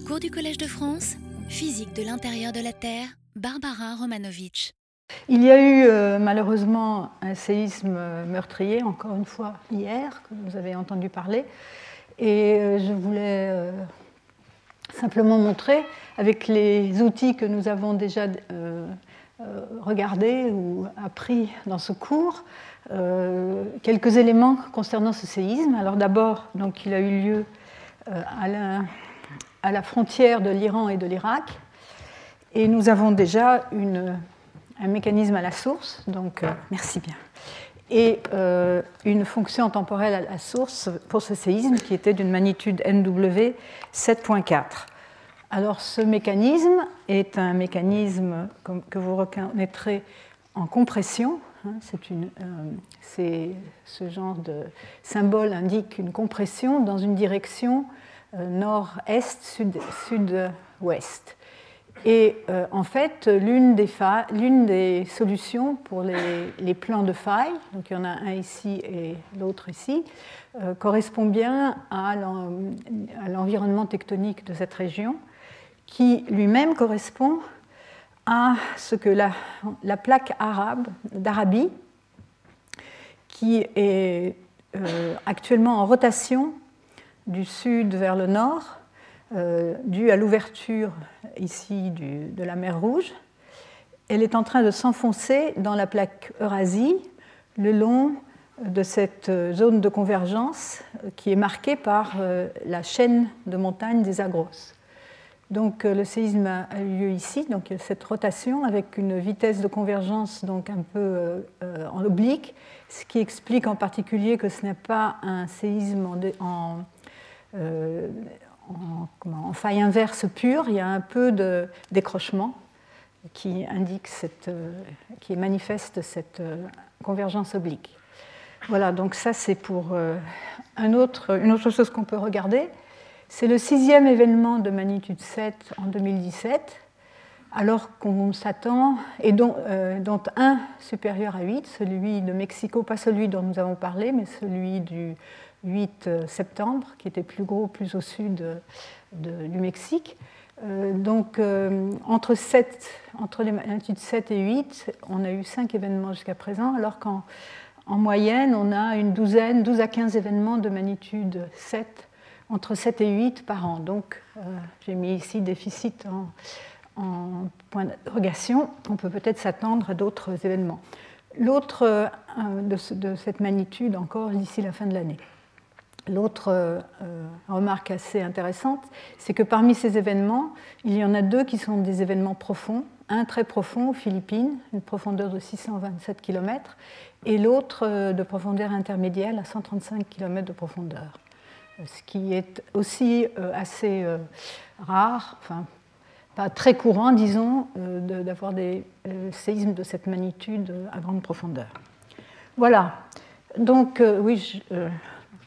Cours du Collège de France, physique de l'intérieur de la Terre, Barbara Romanovitch. Il y a eu euh, malheureusement un séisme meurtrier, encore une fois hier, que vous avez entendu parler. Et euh, je voulais euh, simplement montrer, avec les outils que nous avons déjà regardés ou appris dans ce cours, quelques éléments concernant ce séisme. Alors d'abord, donc, il a eu lieu à la, à la frontière de l'Iran et de l'Irak. Et nous avons déjà un mécanisme à la source, donc euh, merci bien, et euh, une fonction temporelle à la source pour ce séisme qui était d'une magnitude NW 7.4. Alors ce mécanisme est un mécanisme que vous reconnaîtrez en compression. Hein, euh, ce genre de symbole indique une compression dans une direction nord-est, sud-ouest. Et euh, en fait, l'une des, solutions pour les, plans de faille, donc il y en a un ici et l'autre ici, euh, correspond bien à l'environnement tectonique de cette région, qui lui-même correspond à ce que la, la plaque arabe d'Arabie, qui est euh, actuellement en rotation du sud vers le nord, euh, due à l'ouverture ici de la mer Rouge. Elle est en train de s'enfoncer dans la plaque Eurasie le long de cette zone de convergence qui est marquée par euh, la chaîne de montagnes des Agros. Donc euh, le séisme a eu lieu ici, donc cette rotation avec une vitesse de convergence donc un peu en oblique, ce qui explique en particulier que ce n'est pas un séisme en, faille inverse pure, il y a un peu de décrochement qui indique cette, euh, qui manifeste cette euh, convergence oblique. Voilà, donc ça c'est pour euh, un autre, une autre chose qu'on peut regarder. C'est le sixième événement de magnitude 7 en 2017, alors qu'on s'attend, et dont, dont, un supérieur à 8, celui de Mexico, pas celui dont nous avons parlé, mais celui du 8 euh, septembre, qui était plus gros, plus au sud du Mexique. Euh, donc, euh, entre, 7, entre les magnitudes 7 et 8, on a eu 5 événements jusqu'à présent, alors qu'en en moyenne, on a une douzaine, 12 à 15 événements de magnitude 7, entre 7 et 8 par an. Donc, j'ai mis ici déficit en, en point d'interrogation. On peut peut-être s'attendre à d'autres événements. L'autre de cette magnitude encore d'ici la fin de l'année. L'autre euh, remarque assez intéressante, c'est que parmi ces événements, il y en a deux qui sont des événements profonds. Un très profond aux Philippines, une profondeur de 627 km, et l'autre euh, de profondeur intermédiaire à 135 km de profondeur. Ce qui est aussi euh, assez rare, enfin pas très courant, disons, d'avoir des séismes de cette magnitude à grande profondeur. Voilà. Donc, oui, je,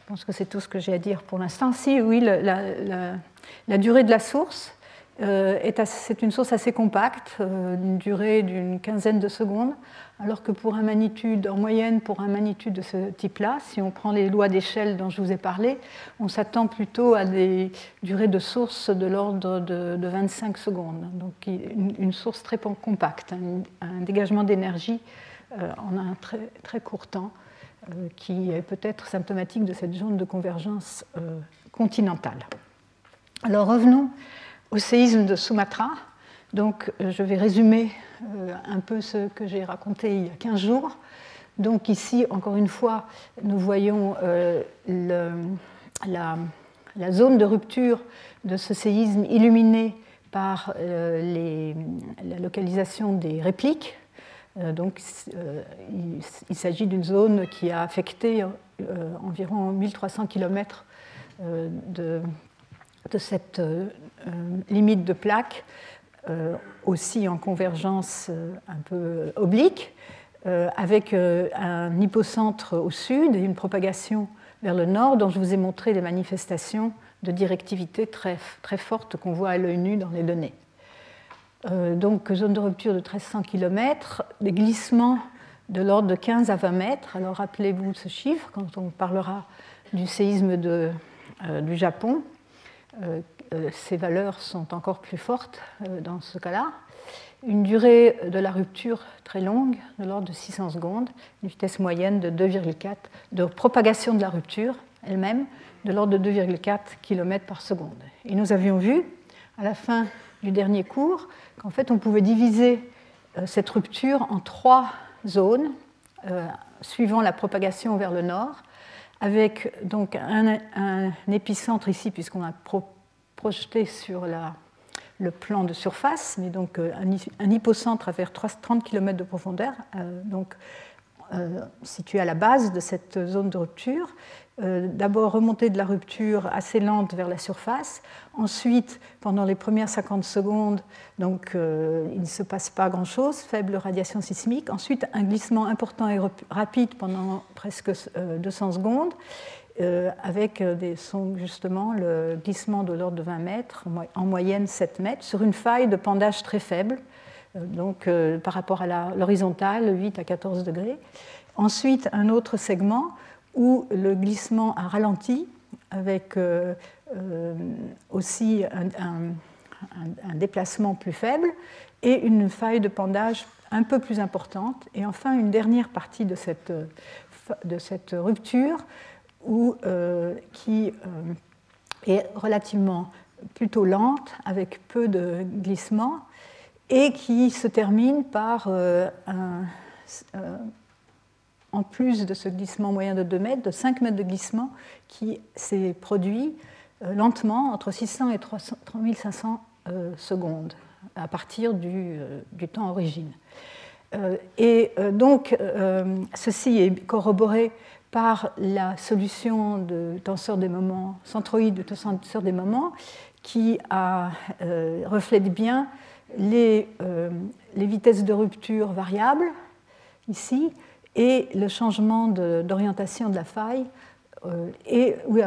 je pense que c'est tout ce que j'ai à dire pour l'instant. Si, oui, la, durée de la source, euh, c'est une source assez compacte, euh, une durée d'une quinzaine de secondes, alors que pour un magnitude, en moyenne, pour un magnitude de ce type-là, si on prend les lois d'échelle dont je vous ai parlé, on s'attend plutôt à des durées de source de l'ordre de, 25 secondes. Donc une, source très compacte, un, dégagement d'énergie euh, en un très, très court temps. Euh, qui est peut-être symptomatique de cette zone de convergence euh, continentale. Alors revenons au séisme de Sumatra. Donc euh, je vais résumer un peu ce que j'ai raconté il y a 15 jours. Donc ici, encore une fois, nous voyons la, zone de rupture de ce séisme illuminée par la localisation des répliques donc, euh, il, s'agit d'une zone qui a affecté euh, environ 1300 km de, cette limite de plaque, aussi en convergence un peu oblique, avec un hypocentre au sud et une propagation vers le nord, dont je vous ai montré des manifestations de directivité très, très fortes qu'on voit à l'œil nu dans les données. Euh, donc zone de rupture de 1300 km, des glissements de l'ordre de 15 à 20 mètres. Alors rappelez-vous ce chiffre quand on parlera du séisme euh, du Japon. ces valeurs sont encore plus fortes dans ce cas-là. Une durée de la rupture très longue, de l'ordre de 600 secondes, une vitesse moyenne de 2,4 de propagation de la rupture elle-même, de l'ordre de 2,4 km par seconde. Et nous avions vu, à la fin du dernier cours, qu'en fait on pouvait diviser cette rupture en trois zones, suivant la propagation vers le nord, avec donc un, épicentre ici, puisqu'on a projeté sur le plan de surface, mais donc euh, un, hypocentre à vers 30 km de profondeur, euh, donc euh, situé à la base de cette zone de rupture, euh, d'abord remontée de la rupture assez lente vers la surface. Ensuite, pendant les premières 50 secondes, donc, euh, il ne se passe pas grand-chose, faible radiation sismique. Ensuite, un glissement important et rapide pendant presque 200 euh, secondes, avec justement le glissement de l'ordre de 20 mètres, en moyenne 7 mètres, sur une faille de pendage très faible, donc par rapport à l'horizontale, 8 à 14 degrés. Ensuite, un autre segment où le glissement a ralenti avec euh, euh, aussi un, déplacement plus faible et une faille de pendage un peu plus importante. Et enfin, une dernière partie de cette, cette rupture où, euh, qui est relativement plutôt lente, avec peu de glissement, et qui se termine par un en plus de ce glissement moyen de 2 mètres, de 5 mètres de glissement qui s'est produit euh, lentement entre 600 et 3500 euh, secondes à partir du, euh, temps origine. Et donc, ceci est corroboré par la solution de tenseur des moments, centroïde de tenseur des moments, qui reflète bien les vitesses de rupture variables, ici, et le changement d'orientation de, la faille. Euh, et oui,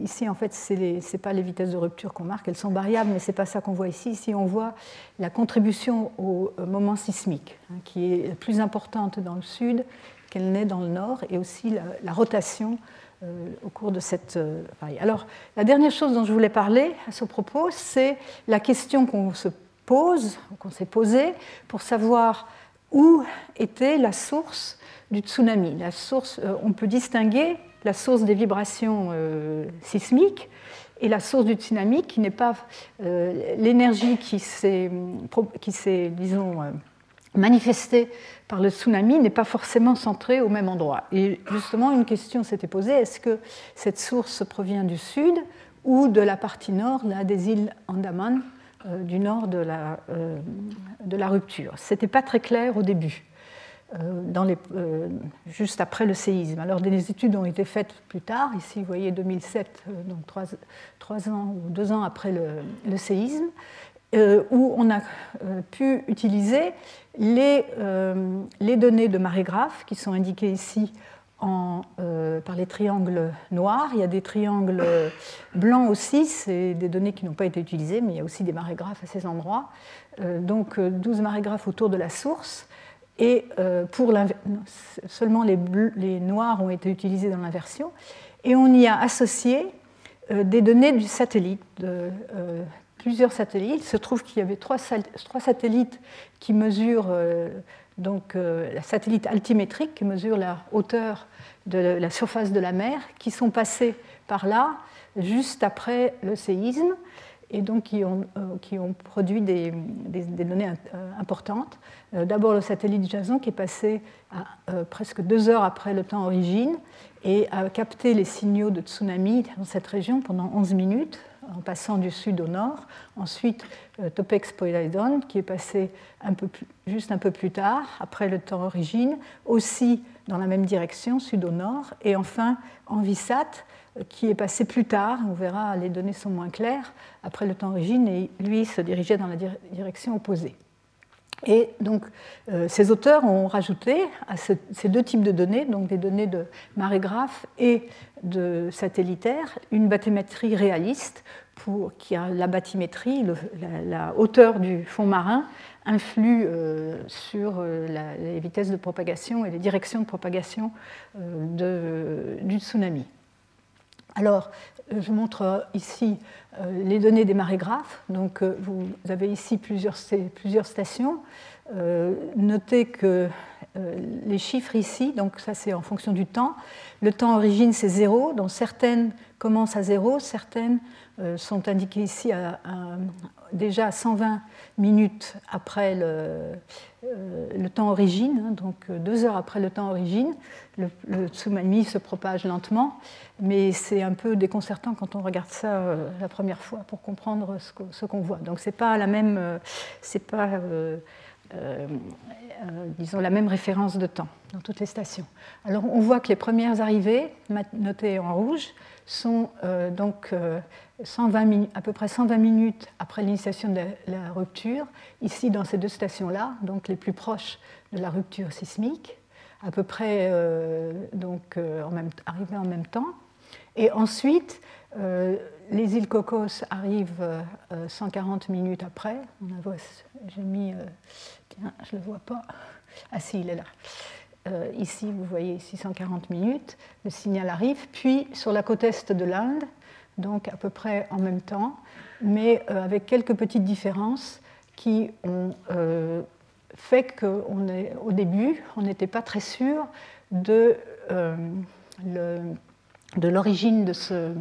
ici, en fait, ce n'est pas les vitesses de rupture qu'on marque, elles sont variables, mais ce n'est pas ça qu'on voit ici. Ici, on voit la contribution au moment sismique, hein, qui est plus importante dans le sud qu'elle n'est dans le nord, et aussi la, rotation euh, au cours de cette euh, faille. Alors, la dernière chose dont je voulais parler à ce propos, c'est la question qu'on se pose, qu'on s'est posée, pour savoir où était la source du tsunami. La source, euh, on peut distinguer la source des vibrations euh, sismiques et la source du tsunami qui n'est pas euh, l'énergie qui s'est, disons, manifestée par le tsunami n'est pas forcément centrée au même endroit. Et justement, une question s'était posée est-ce que cette source provient du sud ou de la partie nord là, des îles Andaman, du nord de la, de la rupture? Ce n'était pas très clair au début. Euh, euh, juste après le séisme. Alors des études ont été faites plus tard, ici vous voyez 2007, euh, donc trois, ans ou deux ans après le, séisme, où on a pu utiliser les, données de marégraphe qui sont indiquées ici par les triangles noirs. Il y a des triangles blancs aussi, c'est des données qui n'ont pas été utilisées, mais il y a aussi des marégraphes à ces endroits. donc 12 marégraphes autour de la source et euh, pour seulement les, noirs ont été utilisés dans l'inversion, et on y a associé euh, des données du satellite, de, euh, plusieurs satellites. Il se trouve qu'il y avait trois, trois, satellites qui mesurent, donc la satellite altimétrique qui mesure la hauteur de la surface de la mer, qui sont passés par là juste après le séisme et donc qui ont, qui ont produit des, données importantes. Euh, d'abord le satellite Jason qui est passé euh, presque deux heures après le temps origine et a capté les signaux de tsunami dans cette région pendant 11 minutes en passant du sud au nord. Ensuite, euh, Topex Poseidon, qui est passé juste un peu plus tard, après le temps origine, aussi dans la même direction, sud au nord. Et enfin, Envisat, qui est passé plus tard, on verra, les données sont moins claires, après le temps origine, et lui se dirigeait dans la direction opposée. Et donc, euh, ces auteurs ont rajouté à ces deux types de données, donc des données de marégraphe et de satellitaire, une bathymétrie réaliste, pour, qui a la bathymétrie, la, hauteur du fond marin, influe euh, sur euh, les vitesses de propagation et les directions de propagation du tsunami. Alors, je montre ici les données des marégraphes. Donc, vous avez ici plusieurs, stations. notez que les chiffres ici, donc ça c'est en fonction du temps. Le temps origine c'est 0, donc certaines commencent à 0, certaines sont indiquées ici à, déjà 120 minutes après le, euh, temps origine, hein, donc euh, deux heures après le temps origine. Le, tsunami se propage lentement, mais c'est un peu déconcertant quand on regarde ça euh, la première fois pour comprendre ce qu'on voit. Donc c'est pas la même, c'est pas disons la même référence de temps dans toutes les stations. Alors on voit que les premières arrivées, notées en rouge, sont donc 120 à peu près 120 minutes après l'initiation de la, rupture, ici dans ces deux stations-là, donc les plus proches de la rupture sismique, à peu près euh, donc, euh, en même, en même temps. Et ensuite, euh, les îles Cocos arrivent 140 minutes après. J'ai mis. je ne le vois pas. Ah si, il est là. ici, vous voyez 640 minutes, le signal arrive. Puis, sur la côte est de l'Inde, donc à peu près en même temps, mais euh, avec quelques petites différences qui ont euh, fait qu'au début, on n'était pas très sûr de, euh, l'origine de ce...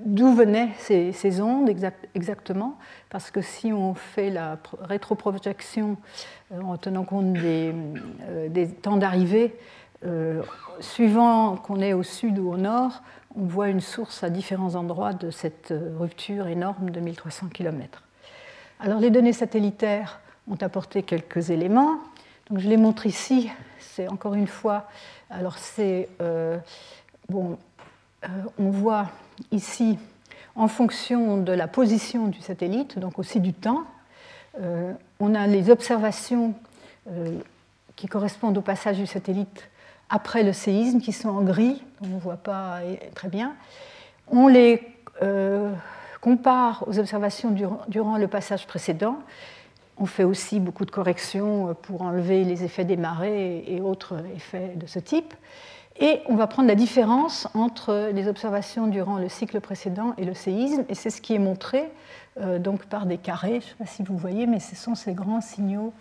D'où venaient ces, ondes exactement Parce que si on fait la rétroprojection en tenant compte des temps d'arrivée, suivant qu'on est au sud ou au nord, on voit une source à différents endroits de cette euh, rupture énorme de 1300 km. Alors les données satellitaires ont apporté quelques éléments. Je les montre ici. C'est encore une fois. Alors c'est euh, bon. Euh, on voit ici en fonction de la position du satellite, donc aussi du temps. on a les observations qui correspondent au passage du satellite après le séisme, qui sont en gris, on ne voit pas très bien. On les euh, compare aux observations durant, le passage précédent. On fait aussi beaucoup de corrections pour enlever les effets des marées et autres effets de ce type. Et on va prendre la différence entre les observations durant le cycle précédent et le séisme, et c'est ce qui est montré euh, donc par des carrés. Je ne sais pas si vous voyez, mais ce sont ces grands signaux.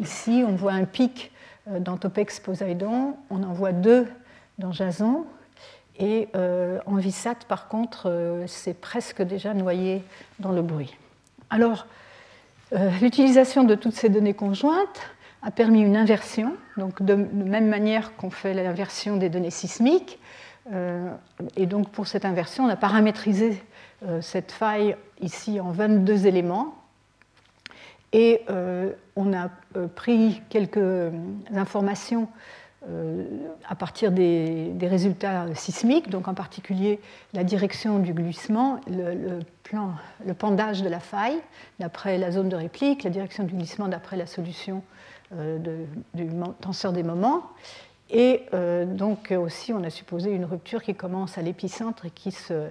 Ici, on voit un pic euh, dans Topex Poseidon, on en voit deux dans Jason. Et euh, en Vissat, par contre, euh, c'est presque déjà noyé dans le bruit. Alors, l'utilisation de toutes ces données conjointes a permis une inversion, donc de, même manière qu'on fait l'inversion des données sismiques. et donc, pour cette inversion, on a paramétrisé cette faille ici en 22 éléments et euh, on a euh, pris quelques informations euh, à partir des, résultats sismiques, donc en particulier la direction du glissement, le, plan, le pendage de la faille d'après la zone de réplique, la direction du glissement d'après la solution du tenseur des moments. Et donc aussi, on a supposé une rupture qui commence à l'épicentre et qui se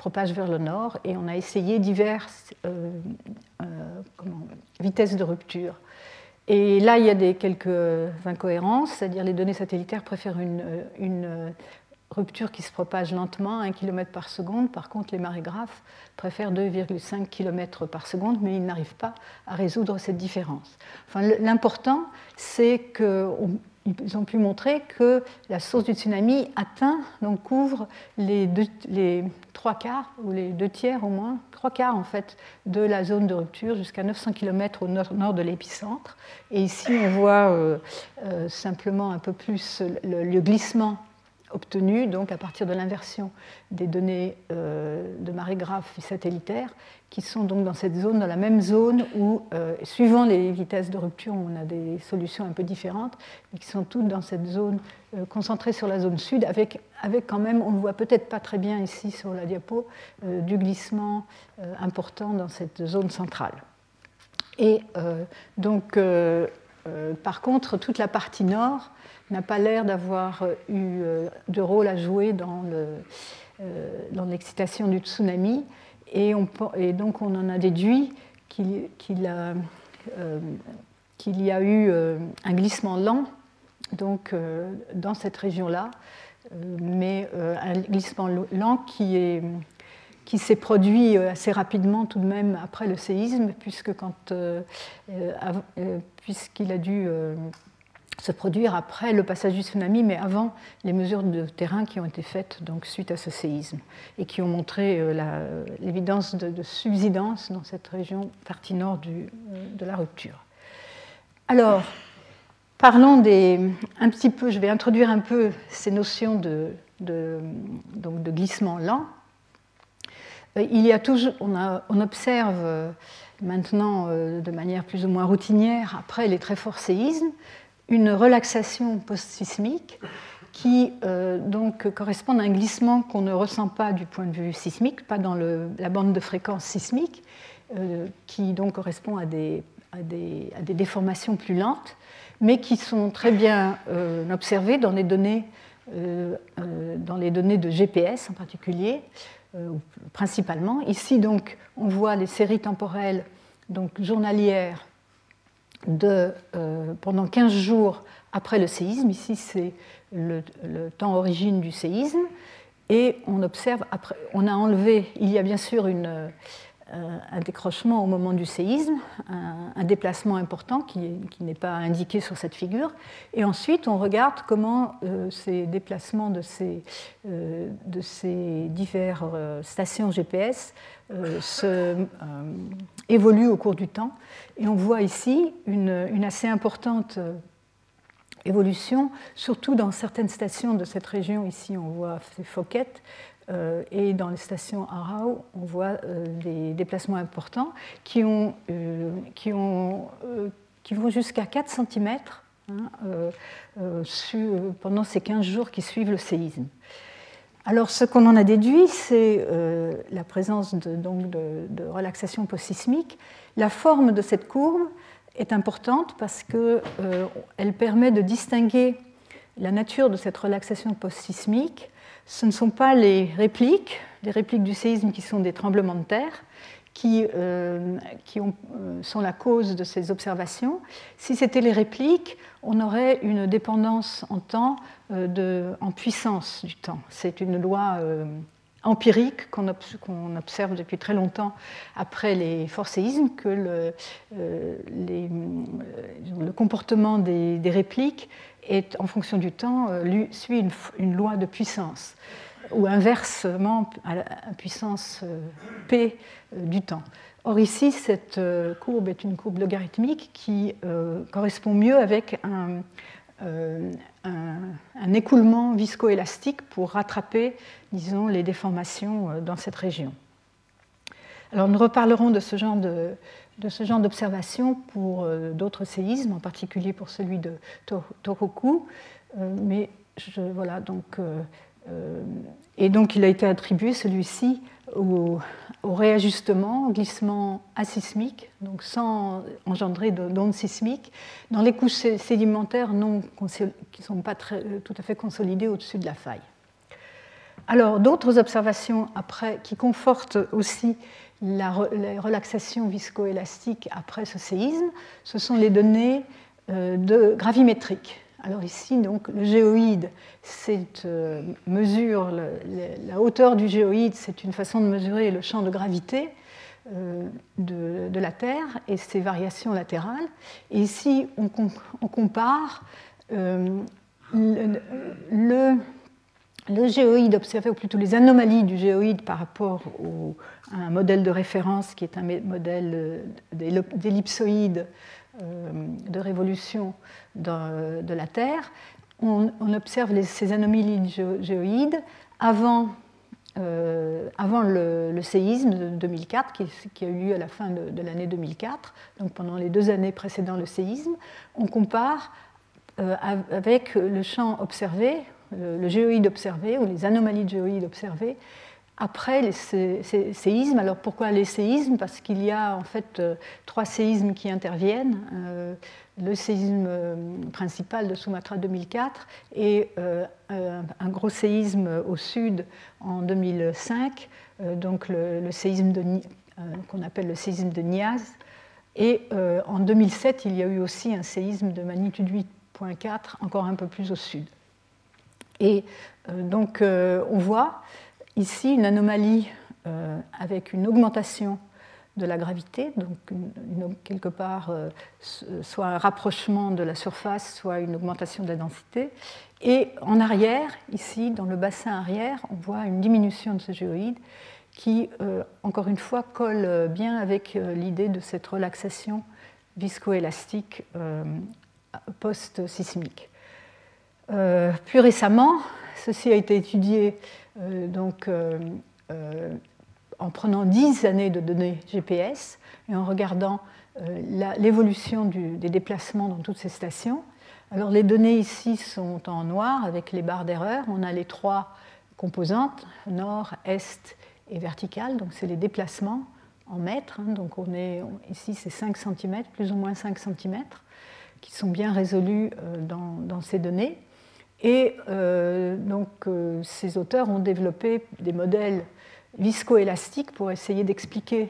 propage vers le nord et on a essayé diverses euh, euh, vitesses de rupture. Et là, il y a des, quelques incohérences, c'est-à-dire les données satellitaires préfèrent une, une, rupture qui se propage lentement, 1 km par seconde. Par contre, les marégraphes préfèrent 2,5 km par seconde, mais ils n'arrivent pas à résoudre cette différence. L'important, c'est que ils ont pu montrer que la source du tsunami atteint, donc couvre les, trois quarts, ou les deux tiers au moins, trois quarts en fait, de la zone de rupture jusqu'à 900 km au nord, de l'épicentre. Et ici, on voit euh, euh, simplement un peu plus le glissement obtenus donc à partir de l'inversion des données euh, de marégraphes satellitaires qui sont donc dans cette zone, dans la même zone où, euh, suivant les vitesses de rupture, on a des solutions un peu différentes, mais qui sont toutes dans cette zone euh, concentrée sur la zone sud, avec, avec quand même, on ne voit peut-être pas très bien ici sur la diapo, du glissement important dans cette zone centrale. Et donc, par contre, toute la partie nord, n'a pas l'air d'avoir euh, eu euh, de rôle à jouer dans euh, l'excitation du tsunami. Et, donc on en a déduit qu'il y a eu un glissement lent donc, dans cette région-là mais un glissement lent qui est qui s'est produit assez rapidement tout de même après le séisme, puisque puisqu'il a dû se produire après le passage du tsunami, mais avant les mesures de terrain qui ont été faites donc, suite à ce séisme et qui ont montré euh, l'évidence de, subsidence dans cette région partie nord du, euh, de la rupture. Alors, parlons des, un petit peu, je vais introduire un peu ces notions de, de, donc de glissement lent. Euh, il y a on, a, on observe maintenant de manière plus ou moins routinière, après les très forts séismes, une relaxation post-sismique qui euh, donc correspond à un glissement qu'on ne ressent pas du point de vue sismique, pas dans la bande de fréquence sismique, euh, qui donc correspond à des, déformations plus lentes, mais qui sont très bien euh, observées dans les, données, dans les données de GPS en particulier, principalement. Ici, donc, on voit les séries temporelles donc, journalières euh, pendant 15 jours après le séisme. Ici, c'est le, temps origine du séisme. Et on observe, après, on a enlevé, il y a bien sûr euh, un décrochement au moment du séisme, un, déplacement important qui, n'est pas indiqué sur cette figure. Et ensuite, on regarde comment euh, ces déplacements de ces, euh, de ces diverses stations GPS se, évoluent au cours du temps. Et on voit ici une, assez importante évolution, surtout dans certaines stations de cette région. Ici, on voit ces Fouquettes, euh, et dans les stations Arau, on voit euh, des déplacements importants euh, qui vont jusqu'à 4 cm hein, pendant ces 15 jours qui suivent le séisme. Alors, ce qu'on en a déduit, c'est la présence de, relaxation post-sismique. La forme de cette courbe est importante parce qu'elle permet de distinguer la nature de cette relaxation post-sismique ce ne sont pas les répliques, les répliques du séisme qui sont des tremblements de terre, qui, euh, euh, sont la cause de ces observations. Si c'était les répliques, on aurait une dépendance en temps, euh, de, en puissance du temps. C'est une loi empirique qu'on observe depuis très longtemps après les forts séismes, que le, le comportement des, répliques est, en fonction du temps, suit une, loi de puissance, ou inversement à la puissance euh, P euh, du temps. Or ici, cette courbe est une courbe logarithmique qui correspond mieux avec un, un, écoulement viscoélastique pour rattraper, disons, les déformations dans cette région. Alors nous reparlerons de ce genre de, de ce genre d'observation pour euh, d'autres séismes, en particulier pour celui de Tohoku. Euh, mais voilà, donc, euh, et donc il a été attribué celui-ci au, réajustement, au glissement asismique, donc sans engendrer d'ondes sismiques, dans les couches sédimentaires non, qui ne sont pas très, tout à fait consolidées au-dessus de la faille. Alors, d'autres observations après qui confortent aussi la, relaxation viscoélastique après ce séisme, ce sont les données euh, gravimétriques. Alors ici, donc, le géoïde, c'est euh, mesure la hauteur du géoïde, c'est une façon de mesurer le champ de gravité euh, de, la Terre et ses variations latérales. Et ici, on, compare le le géoïde observé, ou plutôt les anomalies du géoïde par rapport à un modèle de référence qui est un modèle euh, d'ellipsoïde euh, de révolution de la Terre, on, observe ces anomalies du géoïde avant, euh, avant le, séisme de 2004, qui, a eu lieu à la fin de, l'année 2004, donc pendant les deux années précédant le séisme. On compare avec le champ observé, le, géoïde observé ou les anomalies de géoïde observées après les séismes. Alors pourquoi les séismes? Parce qu'il y a en fait euh, trois séismes qui interviennent. Euh, le séisme euh, principal de Sumatra 2004 et un gros séisme au sud en 2005, donc le, séisme qu'on appelle le séisme de Niaz. Et en 2007, il y a eu aussi un séisme de magnitude 8.4, encore un peu plus au sud. Et donc on voit ici une anomalie avec une augmentation de la gravité, donc quelque part soit un rapprochement de la surface, soit une augmentation de la densité. Et en arrière, ici, dans le bassin arrière, on voit une diminution de ce géoïde qui, euh, encore une fois, colle bien avec euh, l'idée de cette relaxation viscoélastique euh, post-sismique. plus récemment, ceci a été étudié donc, en prenant 10 années de données GPS et en regardant l'évolution des déplacements dans toutes ces stations. Alors les données ici sont en noir avec les barres d'erreur. On a les trois composantes, nord, est et verticale, donc c'est les déplacements en mètres. Hein. donc on est, ici c'est 5 cm, plus ou moins 5 cm, qui sont bien résolus euh, dans, ces données. Et euh, donc euh, ces auteurs ont développé des modèles viscoélastiques pour essayer d'expliquer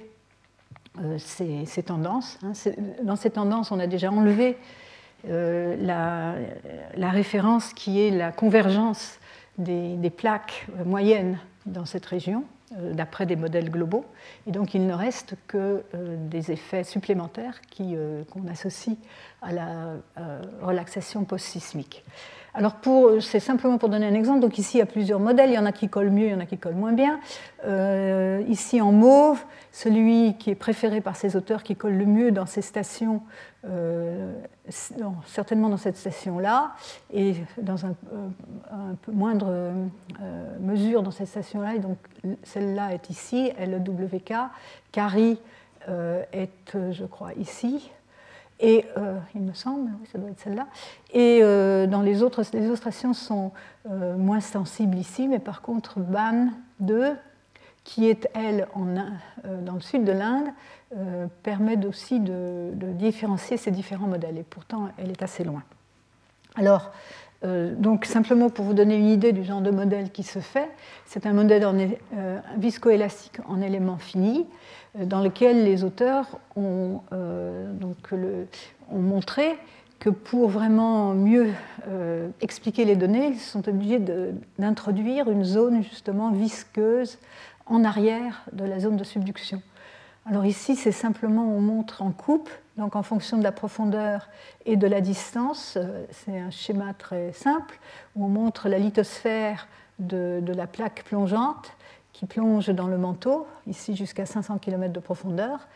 ces, tendances. Hein. Dans ces tendances, on a déjà enlevé la, référence qui est la convergence des plaques moyennes dans cette région. Euh, d'après des modèles globaux. Et donc il ne reste que euh, des effets supplémentaires euh, qu'on associe à la relaxation post-sismique. Alors c'est simplement pour donner un exemple. Donc ici il y a plusieurs modèles. Il y en a qui collent mieux, il y en a qui collent moins bien. Euh, ici en mauve, celui qui est préféré par ces auteurs, qui colle le mieux dans ces stations, euh, certainement dans cette station-là, et dans un, euh, peu moindre mesure dans cette station-là. Et donc celle-là est ici, LWK. Cari est, je crois, ici et euh, il me semble, oui, ça doit être celle-là. Et euh, dans les autres, les illustrations sont euh, moins sensibles ici, mais par contre, BAN 2, qui est, elle, dans le sud de l'Inde, permet aussi de, différencier ces différents modèles. Et pourtant, elle est assez loin. Alors, donc simplement pour vous donner une idée du genre de modèle qui se fait, c'est un modèle viscoélastique en éléments finis dans lequel les auteurs ont, euh, ont montré que pour vraiment mieux euh, expliquer les données, ils sont obligés d'introduire une zone justement visqueuse en arrière de la zone de subduction. Alors ici, c'est simplement, on montre en coupe, donc en fonction de la profondeur et de la distance, euh, c'est un schéma très simple, où on montre la lithosphère de la plaque plongeante qui plonge dans le manteau, ici jusqu'à 500 km de profondeur,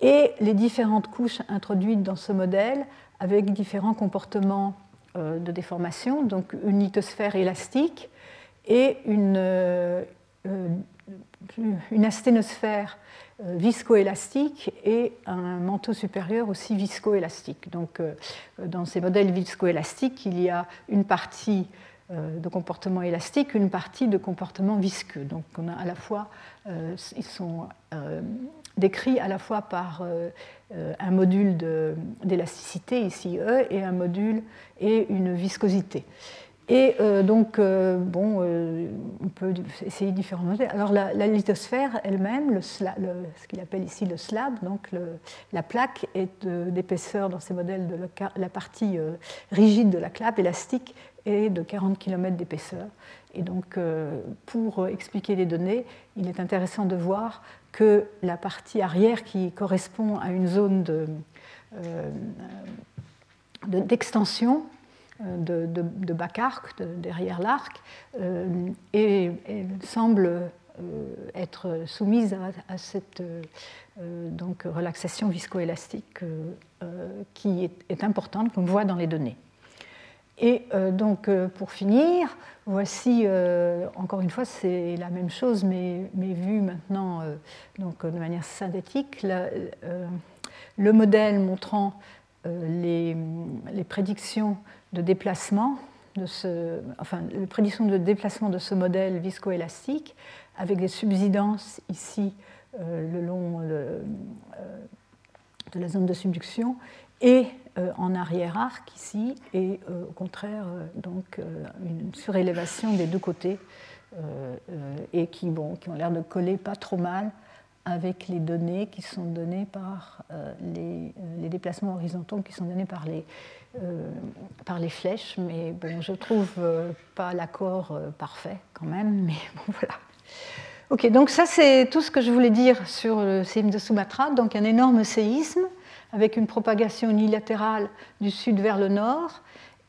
et les différentes couches introduites dans ce modèle avec différents comportements euh, de déformation, donc une lithosphère élastique et une, euh, euh, une asténosphère viscoélastique et un manteau supérieur aussi viscoélastique. Donc, dans ces modèles viscoélastiques, il y a une partie euh, de comportement élastique, une partie de comportement visqueux. Donc on a à la fois, euh, ils sont euh, décrits à la fois par un module d'élasticité, ici E, et un module et une viscosité. Et donc, bon, on peut essayer différents modèles. Alors, la, lithosphère elle-même, le, ce qu'il appelle ici le slab, donc la plaque est d'épaisseur dans ces modèles de la, partie rigide de la clap, élastique, de 40 km d'épaisseur. Et donc, euh, pour expliquer les données, il est intéressant de voir que la partie arrière qui correspond à une zone euh, d'extension de, de, de, bac arc, derrière l'arc, euh, semble être soumise à, cette donc, relaxation viscoélastique qui est, est importante, qu'on voit dans les données. Et euh, donc, euh, pour finir, voici, euh, encore une fois, c'est la même chose, mais, mais vu maintenant donc, de manière synthétique, le modèle montrant les, les, prédictions de déplacement de ce, enfin, les prédictions de déplacement de ce modèle viscoélastique avec des subsidences ici le long de la zone de subduction et en arrière-arc ici, et euh, au contraire, euh, donc, une surélévation des deux côtés, et qui, bon, qui ont l'air de coller pas trop mal avec les données qui sont données par les, les, déplacements horizontaux qui sont donnés par les, par les flèches. Mais bon, je trouve pas l'accord parfait quand même, mais bon, voilà. Ok, donc ça c'est tout ce que je voulais dire sur le séisme de Sumatra. Donc un énorme séisme avec une propagation unilatérale du sud vers le nord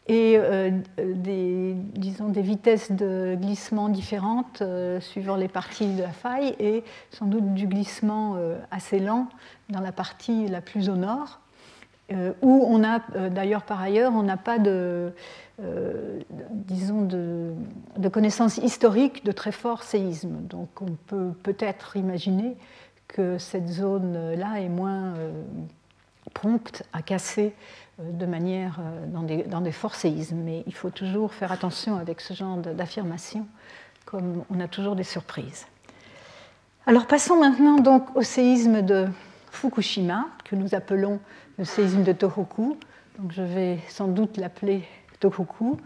et euh, des, disons, des vitesses de glissement différentes euh, suivant les parties de la faille et sans doute du glissement euh, assez lent dans la partie la plus au nord, où on a d'ailleurs par ailleurs on n'a pas de, disons de, de, connaissances historiques de très forts séismes. Donc on peut peut-être imaginer que cette zone-là est moins prompte à casser euh, de manière euh, dans des, dans des forts séismes. Mais il faut toujours faire attention avec ce genre d'affirmation, comme on a toujours des surprises. Alors passons maintenant donc au séisme de Fukushima, que nous appelons le séisme de Tohoku. Donc je vais sans doute l'appeler Tohoku,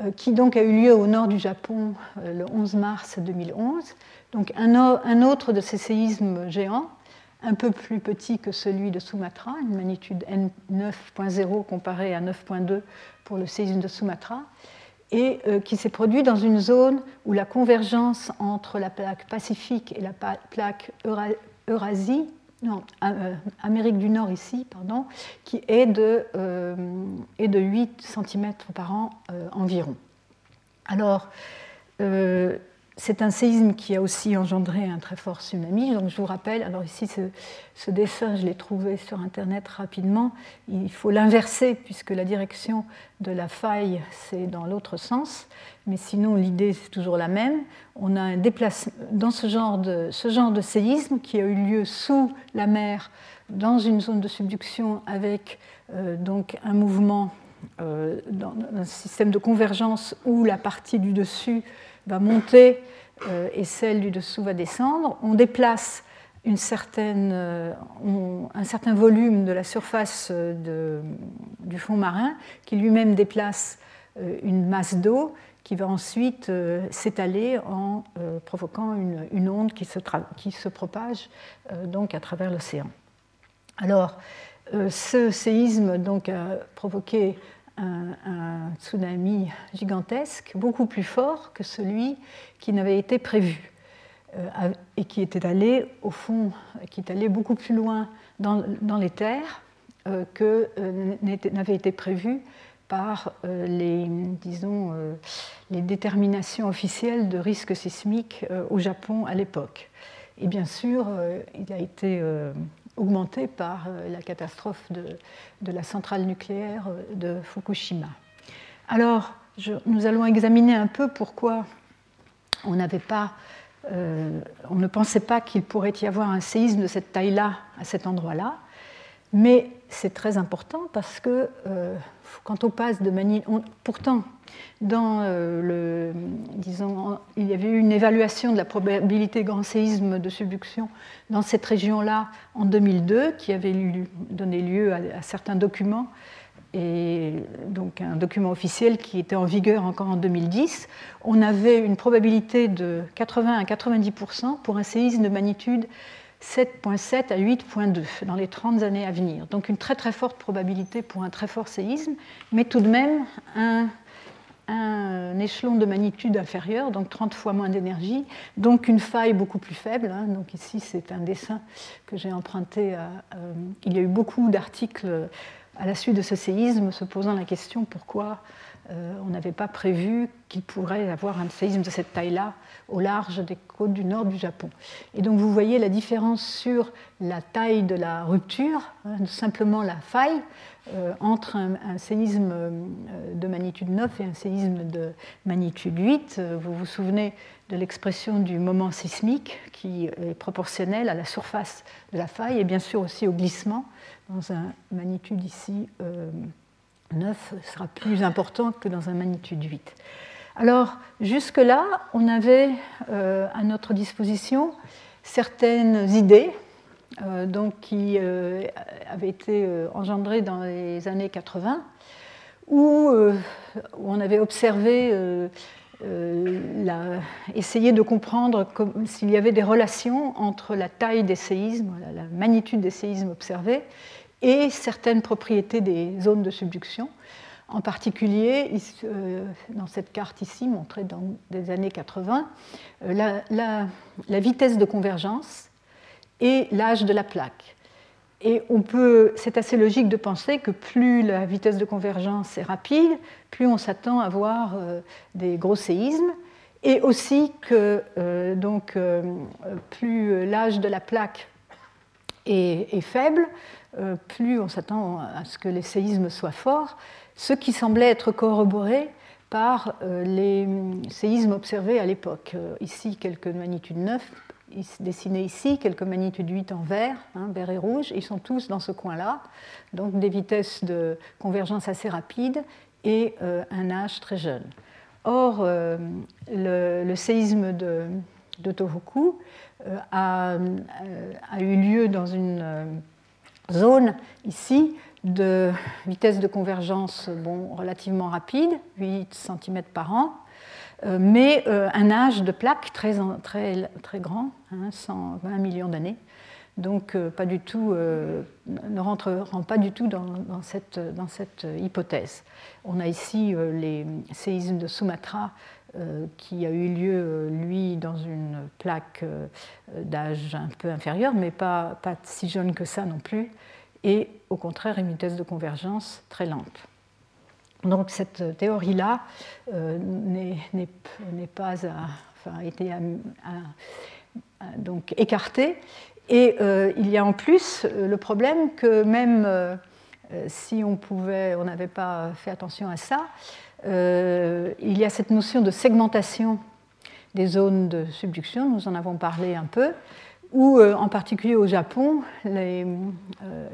euh, qui donc a eu lieu au nord du Japon le 11 mars 2011. Donc un autre de ces séismes géants un peu plus petit que celui de Sumatra, une magnitude N9.0 comparée à 9.2 pour le séisme de Sumatra, et euh, qui s'est produit dans une zone où la convergence entre la plaque Pacifique et la plaque Eurasie, non, euh, Amérique du Nord ici, pardon, qui est de, euh, est de 8 cm par an environ. Alors, c'est un séisme qui a aussi engendré un très fort tsunami. Donc je vous rappelle, alors ici ce, dessin, je l'ai trouvé sur Internet rapidement. Il faut l'inverser puisque la direction de la faille, c'est dans l'autre sens. Mais sinon, l'idée, c'est toujours la même. On a un déplacement dans ce genre, de, ce genre de séisme qui a eu lieu sous la mer, dans une zone de subduction avec euh, donc un mouvement euh, dans un système de convergence où la partie du dessus va monter euh, et celle du dessous va descendre. On déplace euh, un certain volume de la surface euh, du fond marin qui lui-même déplace une masse d'eau qui va ensuite s'étaler en provoquant une, onde qui se, qui se propage donc à travers l'océan. Alors, ce séisme donc, a provoqué un, tsunami gigantesque, beaucoup plus fort que celui qui n'avait été prévu euh, et qui était allé au fond, qui est allé beaucoup plus loin dans, les terres euh, que euh, n'avait été prévu par les, disons, les déterminations officielles de risque sismique au Japon à l'époque. Et bien sûr, il a été augmenté par euh, la catastrophe de, la centrale nucléaire euh, de Fukushima. Alors, nous allons examiner un peu pourquoi on pas, euh, on ne pensait pas qu'il pourrait y avoir un séisme de cette taille-là à cet endroit-là. Mais c'est très important parce que quand on passe de manière... Pourtant, dans le, disons, il y avait eu une évaluation de la probabilité grand séisme de subduction dans cette région-là en 2002, qui avait donné lieu à, certains documents, et donc un document officiel qui était en vigueur encore en 2010. On avait une probabilité de 80 à 90% pour un séisme de magnitude 7.7 à 8.2 dans les 30 années à venir. Donc une très très forte probabilité pour un très fort séisme, mais tout de même un échelon de magnitude inférieur, donc 30 fois moins d'énergie, donc une faille beaucoup plus faible. Hein. Donc ici, c'est un dessin que j'ai emprunté. À, euh, il y a eu beaucoup d'articles à la suite de ce séisme se posant la question pourquoi euh, on n'avait pas prévu qu'il pourrait avoir un séisme de cette taille-là au large des côtes du nord du Japon. Et donc vous voyez la différence sur la taille de la rupture, hein, simplement la faille, euh, entre un, séisme euh, de magnitude 9 et un séisme de magnitude 8. Vous vous souvenez de l'expression du moment sismique qui est proportionnel à la surface de la faille et bien sûr aussi au glissement dans un magnitude ici 9 sera plus important que dans un magnitude 8. Alors, jusque-là, on avait euh, à notre disposition certaines idées euh, donc, qui euh, avaient été engendrées dans les années 80, où, où on avait observé essayer de comprendre s'il y avait des relations entre la taille des séismes, la magnitude des séismes observés, et certaines propriétés des zones de subduction. En particulier, dans cette carte ici, montrée dans les années 80, la, la vitesse de convergence et l'âge de la plaque. Et on peut, c'est assez logique de penser que plus la vitesse de convergence est rapide, plus on s'attend à voir euh, des gros séismes, et aussi que euh, donc, euh, plus l'âge de la plaque est, faible, plus on s'attend à ce que les séismes soient forts, ce qui semblait être corroboré par les séismes observés à l'époque. Ici, quelques magnitudes 9, dessinés ici, quelques magnitudes 8 en vert, hein, vert et rouge, ils sont tous dans ce coin-là, donc des vitesses de convergence assez rapides et euh, un âge très jeune. Or, euh, le, séisme de, Tohoku euh, a, eu lieu dans une zone ici de vitesse de convergence bon, relativement rapide, 8 cm par an, euh, mais euh, un âge de plaque très, très, très grand, 120 hein, millions d'années. Donc, euh, pas du tout, ne rentre pas du tout dans, cette, dans, cette, hypothèse. On a ici les séismes de Sumatra qui a eu lieu, lui, dans une plaque d'âge un peu inférieur, mais pas, pas si jeune que ça non plus, et au contraire une vitesse de convergence très lente. Donc cette théorie-là euh, n'est pas enfin, été donc écartée. Et euh, il y a en plus euh, le problème que même si on pouvait, on n'avait pas fait attention à ça, il y a cette notion de segmentation des zones de subduction, nous en avons parlé un peu, où en particulier au Japon, les,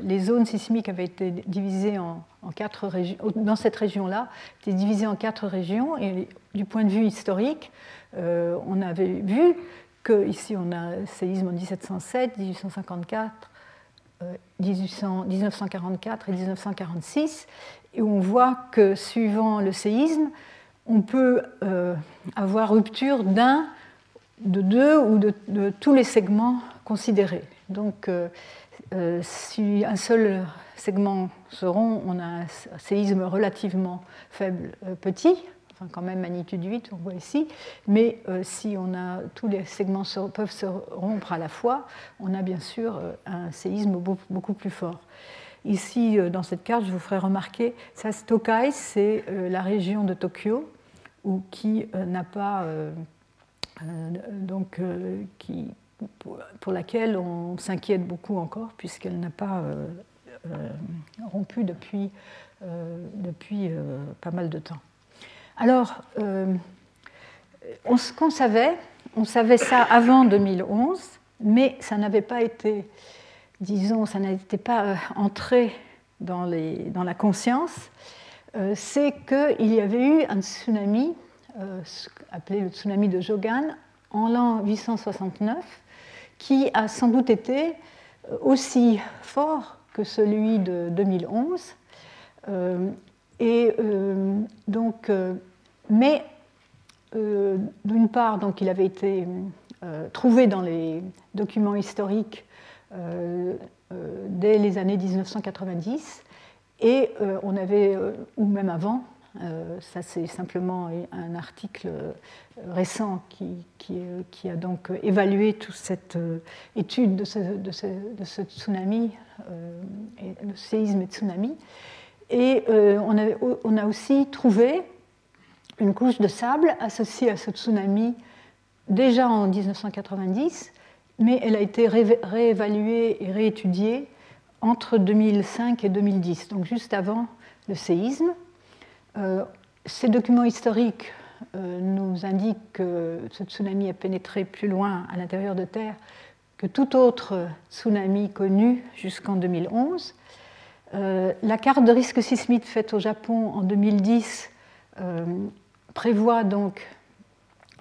les zones sismiques avaient été divisées en, quatre régions, dans cette région-là, était divisée en quatre régions. Et du point de vue historique, euh, on avait vu que ici on a séisme en 1707, 1854, 1944 et 1946, et on voit que suivant le séisme, on peut euh, avoir rupture d'un, de deux ou de, tous les segments considérés. Donc, euh, si un seul segments seront, on a un séisme relativement faible, euh, petit, enfin quand même magnitude 8, on voit ici, mais euh, si on a, tous les segments peuvent se rompre à la fois, on a bien sûr euh, un séisme beaucoup, plus fort. Ici, dans cette carte, je vous ferai remarquer, ça, Tokai, c'est la région de Tokyo, qui n'a pas, donc, qui, pour laquelle on s'inquiète beaucoup encore, puisqu'elle n'a pas euh, rompu depuis, euh, depuis euh, pas mal de temps. Alors, on, ce qu'on savait, on savait ça avant 2011, mais ça n'avait pas été, disons, ça n'était pas entré dans, la conscience, c'est qu'il y avait eu un tsunami, appelé le tsunami de Jogan, en l'an 869, qui a sans doute été aussi fort que celui de 2011. Euh, et euh, donc, euh, mais d'une part, donc, il avait été trouvé dans les documents historiques dès les années 1990, et on avait, ou même avant, ça c'est simplement un article récent qui, qui, a donc évalué toute cette étude de ce, de ce, tsunami euh, le séisme et tsunami. Et euh, on on, a, aussi trouvé une couche de sable associée à ce tsunami déjà en 1990, mais elle a été réévaluée et réétudiée entre 2005 et 2010, donc juste avant le séisme. Euh, ces documents historiques nous indiquent que ce tsunami a pénétré plus loin à l'intérieur de Terre que tout autre tsunami connu jusqu'en 2011. Euh, la carte de risque sismique faite au Japon en 2010 euh, prévoit donc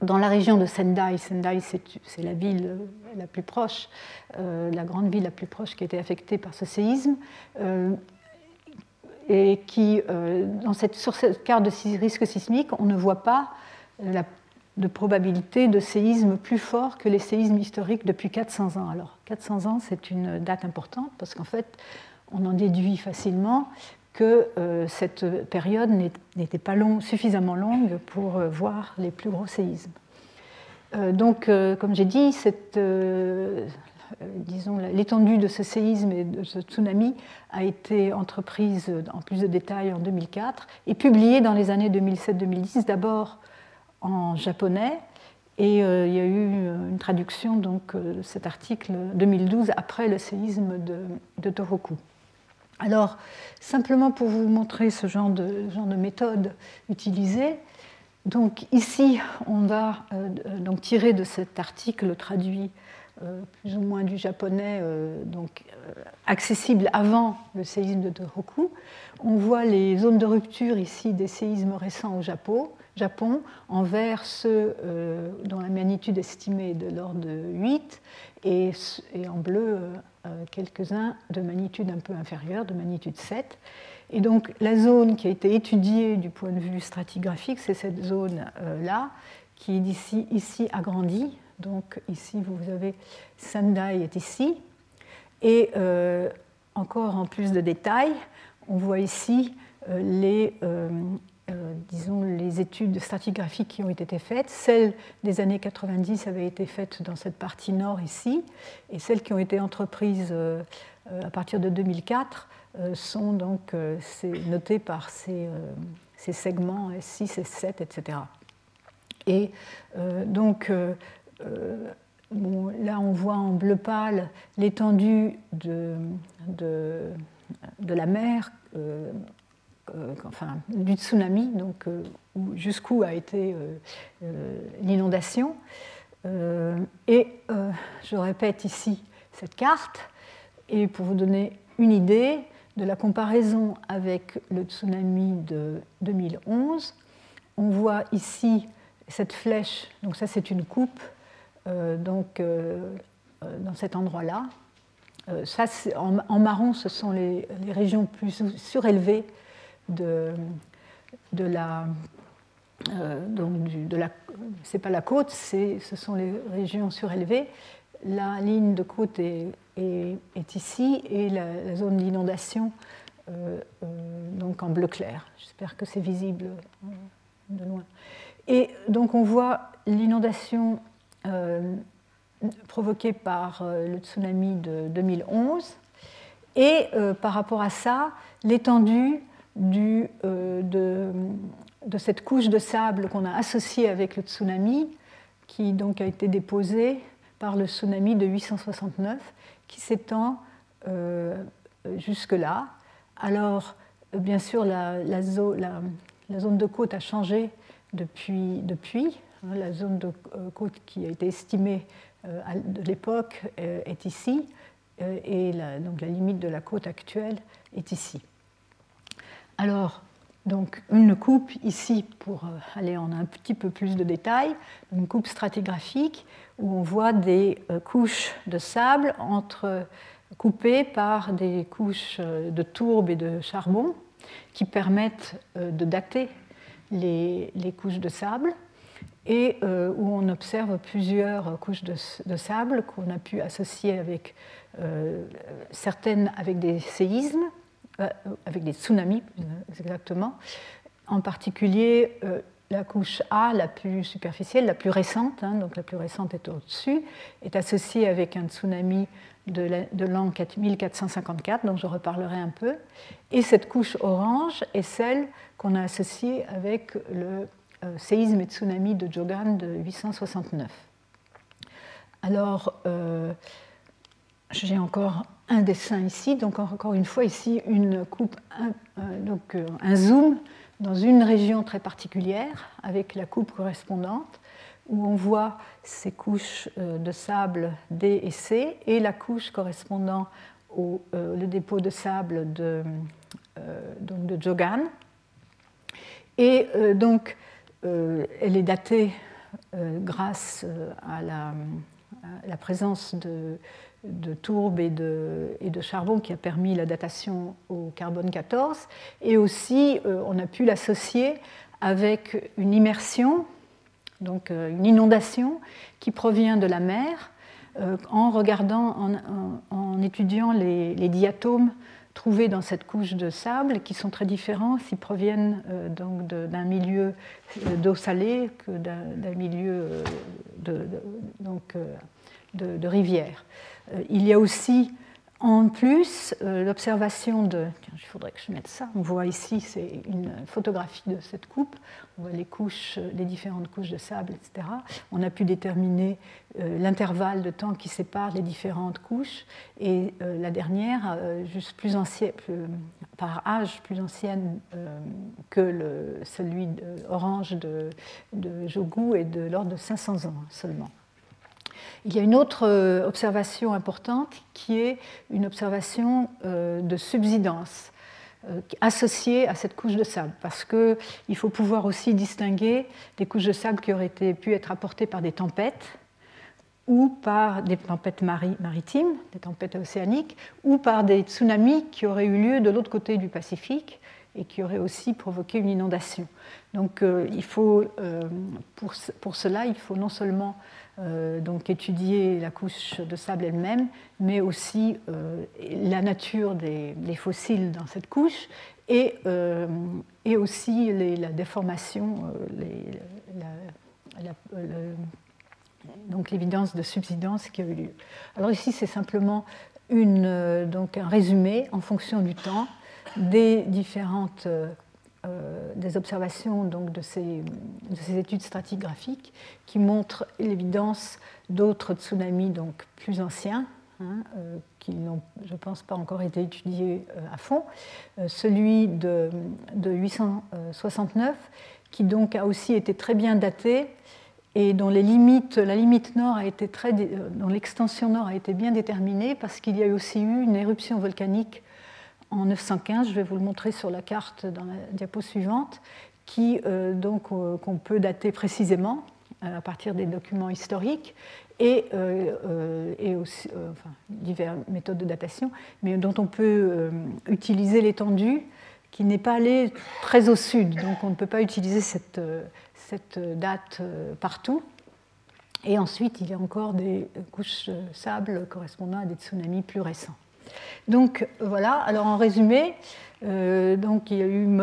dans la région de Sendai, Sendai c'est la ville la plus proche, euh, la grande ville la plus proche qui a été affectée par ce séisme, et qui, dans cette, sur cette carte de risque sismique, on ne voit pas de probabilité de séismes plus forts que les séismes historiques depuis 400 ans. Alors 400 ans, c'est une date importante parce qu'en fait, on en déduit facilement que euh, cette période n'était pas suffisamment longue pour euh, voir les plus gros séismes. Euh, donc, comme j'ai dit, l'étendue de ce séisme et de ce tsunami a été entreprise en plus de détails en 2004 et publiée dans les années 2007-2010, d'abord en japonais, et il y a eu une traduction donc, de cet article 2012 après le séisme de, de Tohoku. Alors, simplement pour vous montrer ce genre de, méthode utilisée, donc ici, on va euh, donc tirer de cet article traduit euh, plus ou moins du japonais, euh, donc accessible avant le séisme de Tohoku. On voit les zones de rupture ici des séismes récents au Japon, Japon en vert ceux dont la magnitude estimée est de l'ordre de 8 et, en bleu euh, quelques-uns de magnitude un peu inférieure, de magnitude 7. Et donc la zone qui a été étudiée du point de vue stratigraphique, c'est cette zone-là, qui est ici, ici agrandie. Donc ici, vous avez Sendai est ici. Et euh, encore en plus de détails, on voit ici euh, les, euh, disons, les études stratigraphiques qui ont été faites. Celles des années 90 avaient été faites dans cette partie nord ici, et celles qui ont été entreprises euh, euh, à partir de 2004 sont donc notées par ces, segments S6, S7, etc. Et donc, là, on voit en bleu pâle l'étendue de, de, la mer euh, enfin, du tsunami, donc euh, jusqu'où a été euh, l'inondation. et je répète ici cette carte, et pour vous donner une idée de la comparaison avec le tsunami de 2011, on voit ici cette flèche, donc ça c'est une coupe, donc dans cet endroit-là. en, marron, ce sont les régions plus surélevées de, la. Euh, donc de la c'est pas la côte, ce sont les régions surélevées. La ligne de côte est, ici et la, zone d'inondation euh, euh, donc en bleu clair. J'espère que c'est visible de loin. Et donc on voit l'inondation provoquée par le tsunami de 2011 et par rapport à ça, l'étendue euh, de, cette couche de sable qu'on a associée avec le tsunami, qui donc a été déposée par le tsunami de 869, qui s'étend euh, jusque-là. Alors, bien sûr, la, zone de côte a changé depuis. depuis. Hein, la zone de euh, côte qui a été estimée de l'époque est ici, et donc la limite de la côte actuelle est ici. Alors, donc une coupe ici, pour euh, aller en un petit peu plus de détails, une coupe stratigraphique où on voit des euh, couches de sable entre, coupées par des couches euh, de tourbe et de charbon qui permettent de dater les, couches de sable et où on observe plusieurs couches de, sable qu'on a pu associer avec certaines avec des séismes avec des tsunamis exactement, en particulier euh, la couche A, la plus superficielle, la plus récente, hein, donc la plus récente est au-dessus, est associée avec un tsunami de l'an 1454, dont je reparlerai un peu. Et cette couche orange est celle qu'on a associée avec le euh, séisme et tsunami de Jogan de 869. Alors, j'ai encore un dessin ici, donc encore une fois ici une coupe, un, euh, donc euh, un zoom dans une région très particulière avec la coupe correspondante où on voit ces couches euh, de sable D et C et la couche correspondant au le dépôt de sable de, donc de Jogan. Et donc elle est datée grâce à la, à la présence de, de tourbe et de, charbon qui a permis la datation au carbone 14. Et aussi, euh, on a pu l'associer avec une immersion donc une inondation qui provient de la mer en regardant, en, étudiant les, diatomes trouvés dans cette couche de sable, qui sont très différents s'ils proviennent donc d'un milieu d'eau salée que d'un milieu de, rivière. Il y a aussi en plus, euh, l'observation de. Tiens, il faudrait que je mette ça. On voit ici, c'est une photographie de cette coupe. On voit les couches, les différentes couches de sable, etc. On a pu déterminer euh, l'intervalle de temps qui sépare les différentes couches. Et euh, la dernière, juste plus ancienne, par âge plus ancienne que celui orange de, de Jogou et de l'ordre de 500 ans seulement. Il y a une autre euh, observation importante qui est une observation euh, de subsidence euh, associée à cette couche de sable, parce qu'il faut pouvoir aussi distinguer des couches de sable qui auraient pu être apportées par des tempêtes ou par des tempêtes maritimes, des tempêtes océaniques, ou par des tsunamis qui auraient eu lieu de l'autre côté du Pacifique et qui auraient aussi provoqué une inondation. Donc il faut, pour, cela, il faut non seulement donc étudier la couche de sable elle-même, mais aussi euh, la nature des, fossiles dans cette couche et, euh, et aussi la déformation, donc l'évidence de subsidence qui a eu lieu. Alors ici, c'est simplement une, donc un résumé en fonction du temps des différentes euh, des observations donc, de, ces, de, ces, études stratigraphiques qui montrent l'évidence d'autres tsunamis donc, plus anciens, hein, euh, qui n'ont, je pense, pas encore été étudiés euh, à fond. celui de, de, 869, qui donc a aussi été très bien daté et dont les limites, la limite nord a été très, dont l'extension nord a été bien déterminée parce qu'il y a aussi eu une éruption volcanique en 915, je vais vous le montrer sur la carte dans la diapo suivante, qui euh, donc euh, qu'on peut dater précisément euh, à partir des documents historiques et, diverses méthodes de datation, mais dont on peut utiliser l'étendue qui n'est pas allée très au sud, donc on ne peut pas utiliser cette, cette date partout. Et ensuite, il y a encore des couches sable correspondant à des tsunamis plus récents. Donc voilà, alors en résumé, euh, donc, il y a eu une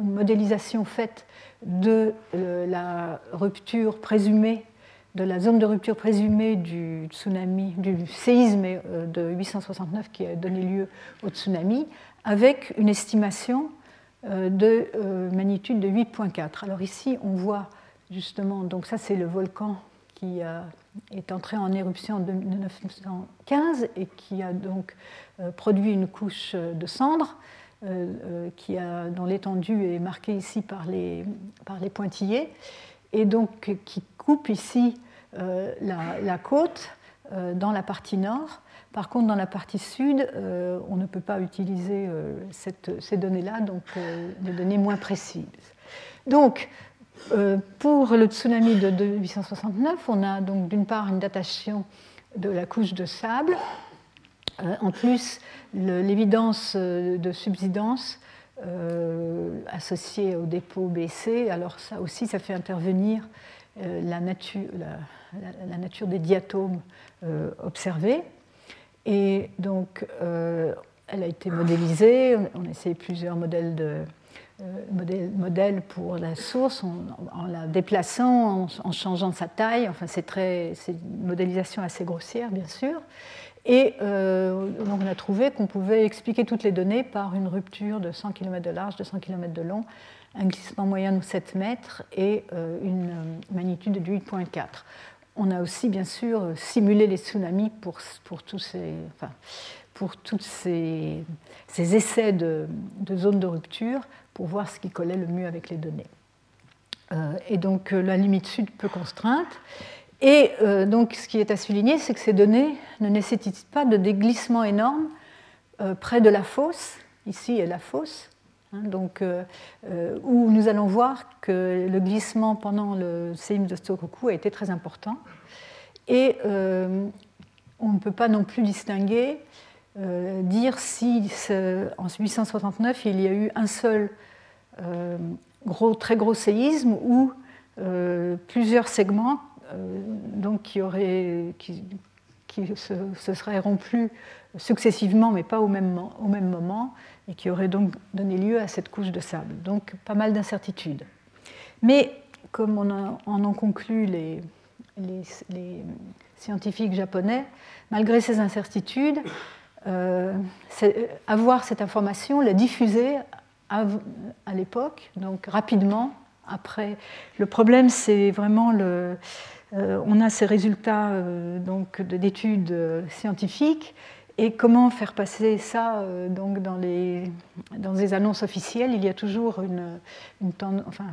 modélisation faite de euh, la rupture présumée, de la zone de rupture présumée du tsunami, du séisme euh, de 869 qui a donné lieu au tsunami, avec une estimation de magnitude de 8.4. Alors ici, on voit justement, donc ça c'est le volcan qui est entré en éruption en 1915 et qui a donc euh, produit une couche de cendres euh, euh, qui dont l'étendue est marquée ici par les, par les pointillés et donc qui coupe ici la, côte dans la partie nord. Par contre, dans la partie sud, on ne peut pas utiliser cette, ces données-là, donc des données moins précises. Donc, pour le tsunami de 1869, on a donc d'une part une datation de la couche de sable euh, en plus, l'évidence euh, de subsidence euh, associée au dépôt BC, alors ça aussi, ça fait intervenir la nature, la, nature, des diatomes observés. Et donc, elle a été modélisée. On a essayé plusieurs modèles, de, modèles, pour la source en, la déplaçant, en, changeant sa taille. Enfin, c'est une modélisation assez grossière, bien sûr. Et euh, on a trouvé qu'on pouvait expliquer toutes les données par une rupture de 100 km de large, de 100 km de long, un glissement moyen de 7 mètres et euh, une magnitude de 8,4. On a aussi, bien sûr, simulé les tsunamis pour, pour tous ces, enfin, pour ces, ces essais de, de zones de rupture pour voir ce qui collait le mieux avec les données. Euh, et donc la limite sud peu contrainte. Et euh, donc, ce qui est à souligner, c'est que ces données ne nécessitent pas de déglissement énorme euh, près de la fosse. Ici est la fosse, hein, donc, euh, où nous allons voir que le glissement pendant le séisme de Stokoku a été très important. Et on ne peut pas non plus distinguer, dire si en 869 il y a eu un seul gros, très gros séisme ou plusieurs segments donc qui, se, seraient rompus successivement, mais pas au même, moment, et qui auraient donc donné lieu à cette couche de sable. Donc pas mal d'incertitudes. Mais comme on, en ont conclu les, scientifiques japonais, malgré ces incertitudes, euh, avoir cette information, la diffuser à, l'époque, donc rapidement après. Le problème, c'est vraiment le. Euh, on a ces résultats euh, donc d'études scientifiques et comment faire passer ça donc dans les dans des annonces officielles? Il y a toujours une, une enfin,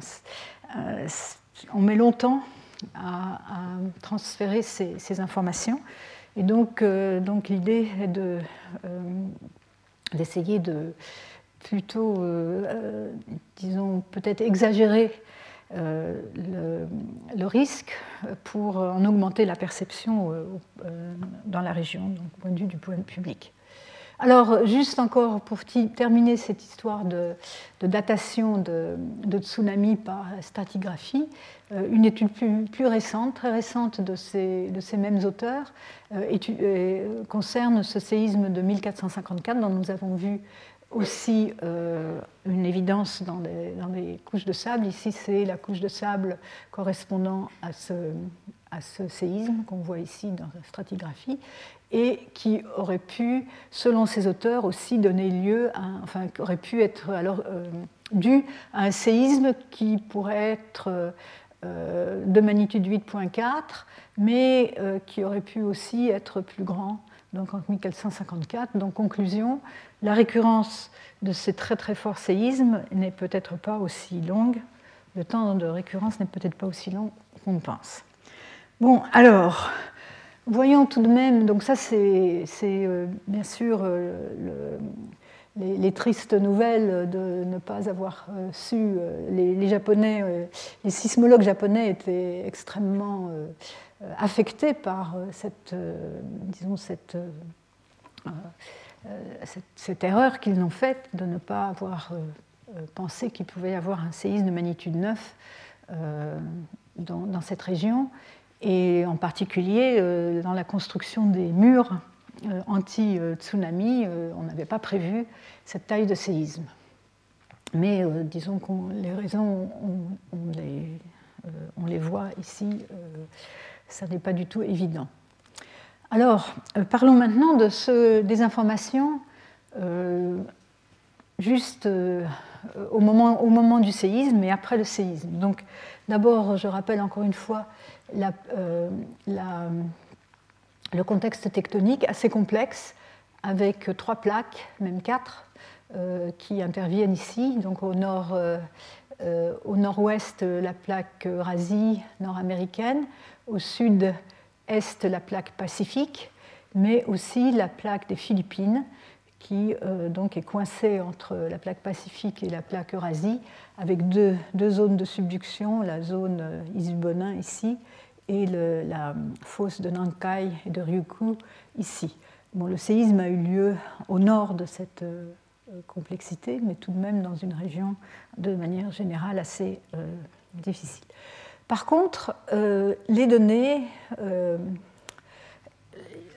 on met longtemps à, transférer ces, informations. Et donc, euh, donc l'idée est de, euh, d'essayer de plutôt, euh, disons, peut-être exagérer le, le, risque pour en augmenter la perception dans la région, donc, au point de vue du point public. Alors, juste encore pour terminer cette histoire de, datation de, tsunami par stratigraphie, euh, une étude plus, récente, très récente de ces, mêmes auteurs, euh, euh, concerne ce séisme de 1454 dont nous avons vu aussi une évidence dans les, couches de sable. Ici, c'est la couche de sable correspondant à ce séisme qu'on voit ici dans la stratigraphie et qui aurait pu, selon ces auteurs, aussi donner lieu à, enfin, aurait pu être alors euh, dû à un séisme qui pourrait être euh, de magnitude 8.4, mais euh, qui aurait pu aussi être plus grand, donc en 1454. Donc, conclusion, la récurrence de ces très très forts séismes n'est peut-être pas aussi longue, le temps de récurrence n'est peut-être pas aussi long qu'on pense. Bon, alors, Voyons tout de même, donc ça c'est euh, bien sûr euh, les, tristes nouvelles de ne pas avoir euh, su, les, Japonais, les sismologues japonais étaient extrêmement affectés par cette, disons, cette, cette, erreur qu'ils ont faite de ne pas avoir pensé qu'il pouvait y avoir un séisme de magnitude 9 dans, cette région et en particulier euh, dans la construction des murs euh, anti-tsunami, euh, on n'avait pas prévu cette taille de séisme. Mais disons que les raisons, on, les, on, les, voit ici, ça n'est pas du tout évident. Alors, parlons maintenant de ce, des informations juste au, moment, au moment du séisme et après le séisme. Donc, d'abord, je rappelle encore une fois euh, le contexte tectonique assez complexe, avec trois plaques, même quatre, euh, qui interviennent ici. Donc au nord, euh, au nord-ouest, la plaque Eurasie nord-américaine, au sud-est, la plaque Pacifique, mais aussi la plaque des Philippines, qui donc est coincée entre la plaque Pacifique et la plaque Eurasie, avec deux, deux zones de subduction, la zone Isubonin ici et la fosse de Nankai et de Ryukyu ici. Bon, le séisme a eu lieu au nord de cette euh, complexité, mais tout de même dans une région de manière générale assez euh, difficile. Par contre, euh, les données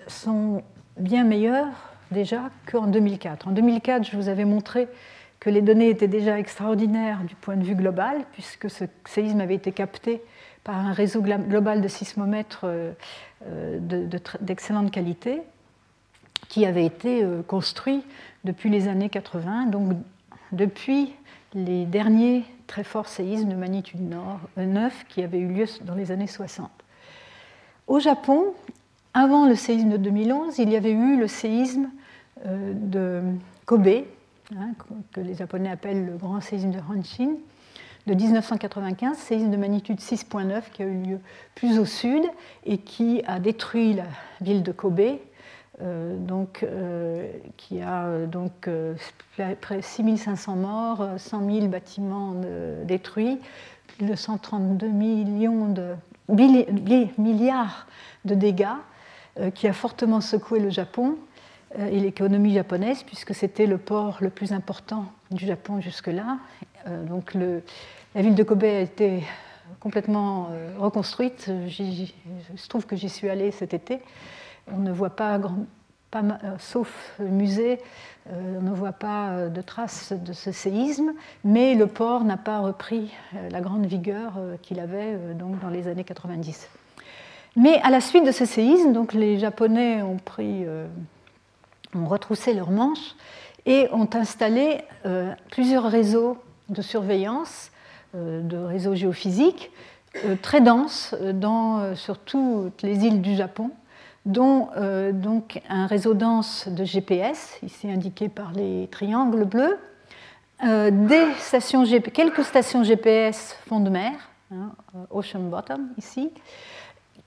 sont bien meilleures déjà qu'en 2004. En 2004, je vous avais montré que les données étaient déjà extraordinaires du point de vue global, puisque ce séisme avait été capté par un réseau global de sismomètres euh, euh, d'excellente qualité qui avait été euh, construit depuis les années 80, donc depuis les derniers très forts séismes de magnitude 9 qui avaient eu lieu dans les années 60. Au Japon, avant le séisme de 2011, il y avait eu le séisme de Kobe, hein, que les Japonais appellent le grand séisme de Hanshin, de 1995, séisme de magnitude 6.9 qui a eu lieu plus au sud et qui a détruit la ville de Kobe, euh, donc, euh, qui a euh, donc près 6500 morts, 100 000 bâtiments détruits, plus de 132 millions de, milliards de dégâts, qui a fortement secoué le Japon et l'économie japonaise, puisque c'était le port le plus important du Japon jusque-là. donc la ville de Kobe a été complètement reconstruite. il se trouve que j'y suis allée cet été. On ne voit pas, pas sauf le musée, on ne voit pas de traces de ce séisme, mais le port n'a pas repris la grande vigueur qu'il avait donc dans les années 90. Mais à la suite de ce séisme, donc les Japonais ont, pris, ont retroussé leurs manches et ont installé plusieurs réseaux de surveillance, euh, de réseaux géophysiques, euh, très denses euh, dans, sur toutes les îles du Japon, dont donc un réseau dense de GPS, ici indiqué par les triangles bleus, stations quelques stations GPS fond de mer, hein, Ocean Bottom ici,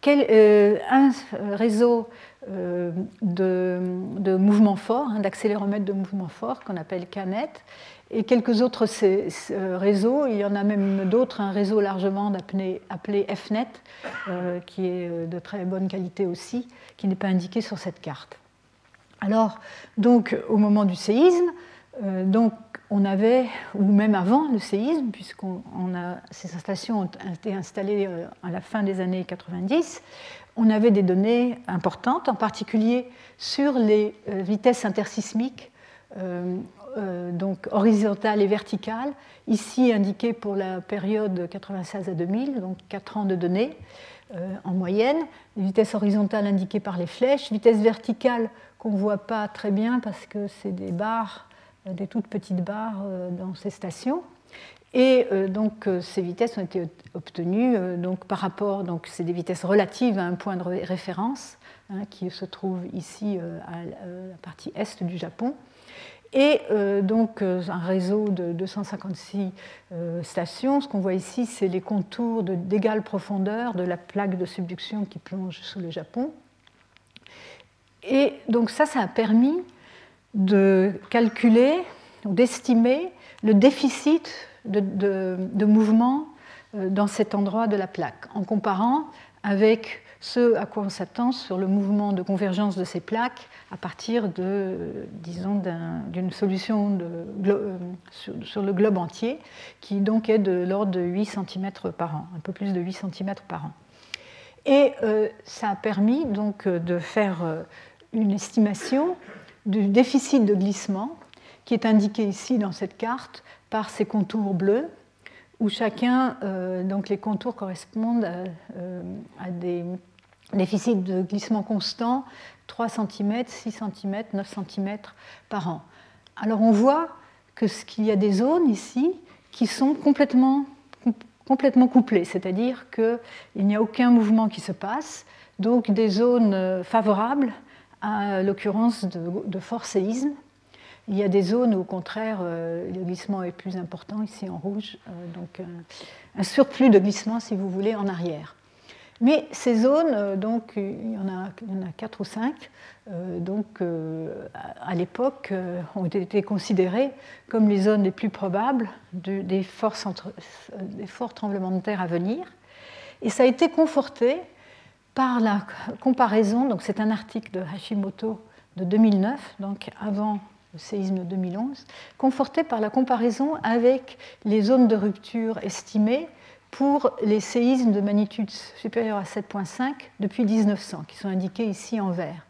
un réseau de, de mouvements forts, hein, d'accéléromètres de mouvements forts qu'on appelle CANET, et quelques autres réseaux. Il y en a même d'autres, un réseau largement appelé, FNET, euh, qui est euh, de très bonne qualité aussi, qui n'est pas indiqué sur cette carte. Alors, donc, au moment du séisme, euh, donc, on avait, ou même avant le séisme, puisqu'on a, ces installations ont été installées à la fin des années 90, on avait des données importantes, en particulier sur les vitesses intersismiques euh, donc horizontale et verticale, ici indiquée pour la période 96 à 2000, donc 4 ans de données euh, en moyenne. Vitesse horizontale indiquée par les flèches, vitesse verticale qu'on ne voit pas très bien parce que c'est des barres, euh, des toutes petites barres dans ces stations. Et donc ces vitesses ont été obtenues donc, par rapport, donc c'est des vitesses relatives à un point de référence hein, qui se trouve ici à la partie est du Japon et euh, donc euh, un réseau de 256 euh, stations. Ce qu'on voit ici, c'est les contours d'égale profondeur de la plaque de subduction qui plonge sous le Japon. Et donc ça, ça a permis de calculer, d'estimer le déficit de, de, mouvement dans cet endroit de la plaque, en comparant avec ce à quoi on s'attend sur le mouvement de convergence de ces plaques à partir de, disons, d'une solution euh, sur, le globe entier, qui donc est de l'ordre de 8 cm par an, un peu plus de 8 cm par an. Et euh, ça a permis donc euh, de faire une estimation du déficit de glissement, qui est indiqué ici dans cette carte par ces contours bleus, où chacun, donc les contours correspondent à des déficits de glissement constant 3 cm, 6 cm, 9 cm par an. Alors on voit qu'il y a des zones ici qui sont complètement, complètement couplées, c'est-à-dire qu'il n'y a aucun mouvement qui se passe, donc des zones euh, favorables à l'occurrence de, de forts séismes. Il y a des zones où, au contraire, euh, le glissement est plus important, ici en rouge, euh, donc un surplus de glissement, si vous voulez, en arrière. Mais ces zones, euh, donc, il y en a, quatre ou cinq, euh, donc, euh, à l'époque, ont été considérées comme les zones les plus probables des, forts tremblements de terre à venir. Et ça a été conforté par la comparaison, donc c'est un article de Hashimoto de 2009, donc avant le séisme de 2011, conforté par la comparaison avec les zones de rupture estimées pour les séismes de magnitude supérieure à 7.5 depuis 1900, qui sont indiqués ici en vert.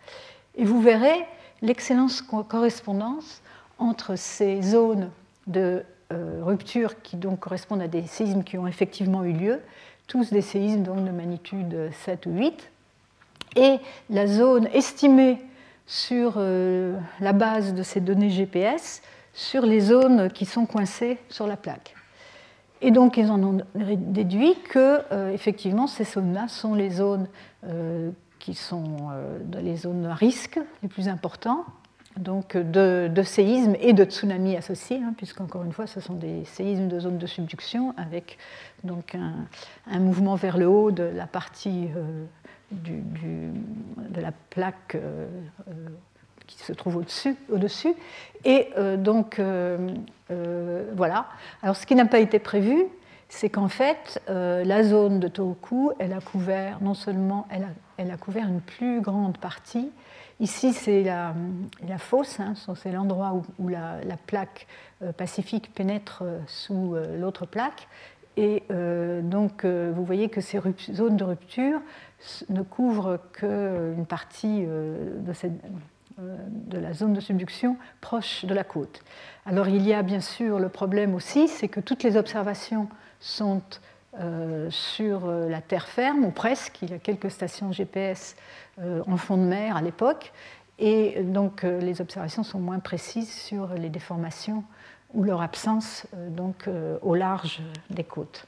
Et vous verrez l'excellente correspondance entre ces zones de euh, rupture qui donc correspondent à des séismes qui ont effectivement eu lieu, tous des séismes de magnitude 7 ou 8, et la zone estimée sur euh, la base de ces données GPS sur les zones qui sont coincées sur la plaque. Et donc, ils en ont déduit que, euh, effectivement, ces zones-là sont les zones euh, qui sont euh, les zones à risque les plus importants, donc de, séismes et de tsunamis associés, hein, puisqu'encore une fois, ce sont des séismes de zones de subduction avec donc un, mouvement vers le haut de la partie de la plaque qui se trouve au-dessus. Au -dessus. Et euh, donc, euh, euh, voilà. Alors, ce qui n'a pas été prévu, c'est qu'en fait, la zone de Tohoku, elle a couvert, non seulement, elle a, elle a couvert une plus grande partie. Ici, c'est la, la, fosse, hein, c'est l'endroit où, la, la, plaque pacifique pénètre sous l'autre plaque. Et donc, vous voyez que ces zones de rupture ne couvrent qu'une partie de, cette, de, la zone de subduction proche de la côte. Alors, il y a bien sûr le problème aussi, c'est que toutes les observations sont sur la terre ferme, ou presque. Il y a quelques stations GPS en fond de mer à l'époque, et donc euh, les observations sont moins précises sur les déformations ou leur absence euh, donc, euh, au large des côtes.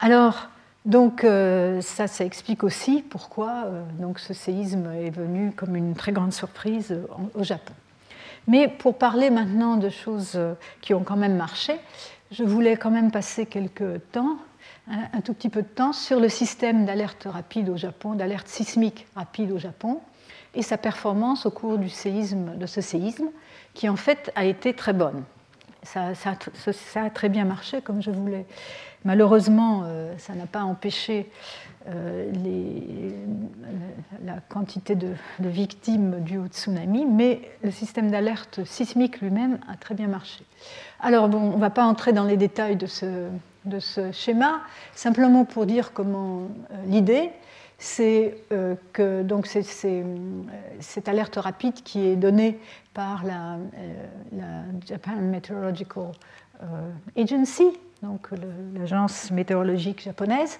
Alors, donc, ça, ça explique aussi pourquoi donc, ce séisme est venu comme une très grande surprise au Japon. Mais pour parler maintenant de choses qui ont quand même marché, je voulais quand même passer quelques temps, un tout petit peu de temps, sur le système d'alerte rapide au Japon, d'alerte sismique rapide au Japon, et sa performance au cours du séisme, de ce séisme, qui en fait a été très bonne. Ça, a très bien marché comme je voulais. Malheureusement, euh, ça n'a pas empêché euh, la quantité de, victimes dues au tsunami, mais le système d'alerte sismique lui-même a très bien marché. Alors bon, on ne va pas entrer dans les détails de ce, schéma, simplement pour dire comment euh, l'idée, c'est euh, que donc c'est, euh, cette alerte rapide qui est donnée par la, euh, Japan Meteorological Agency, donc l'agence météorologique japonaise,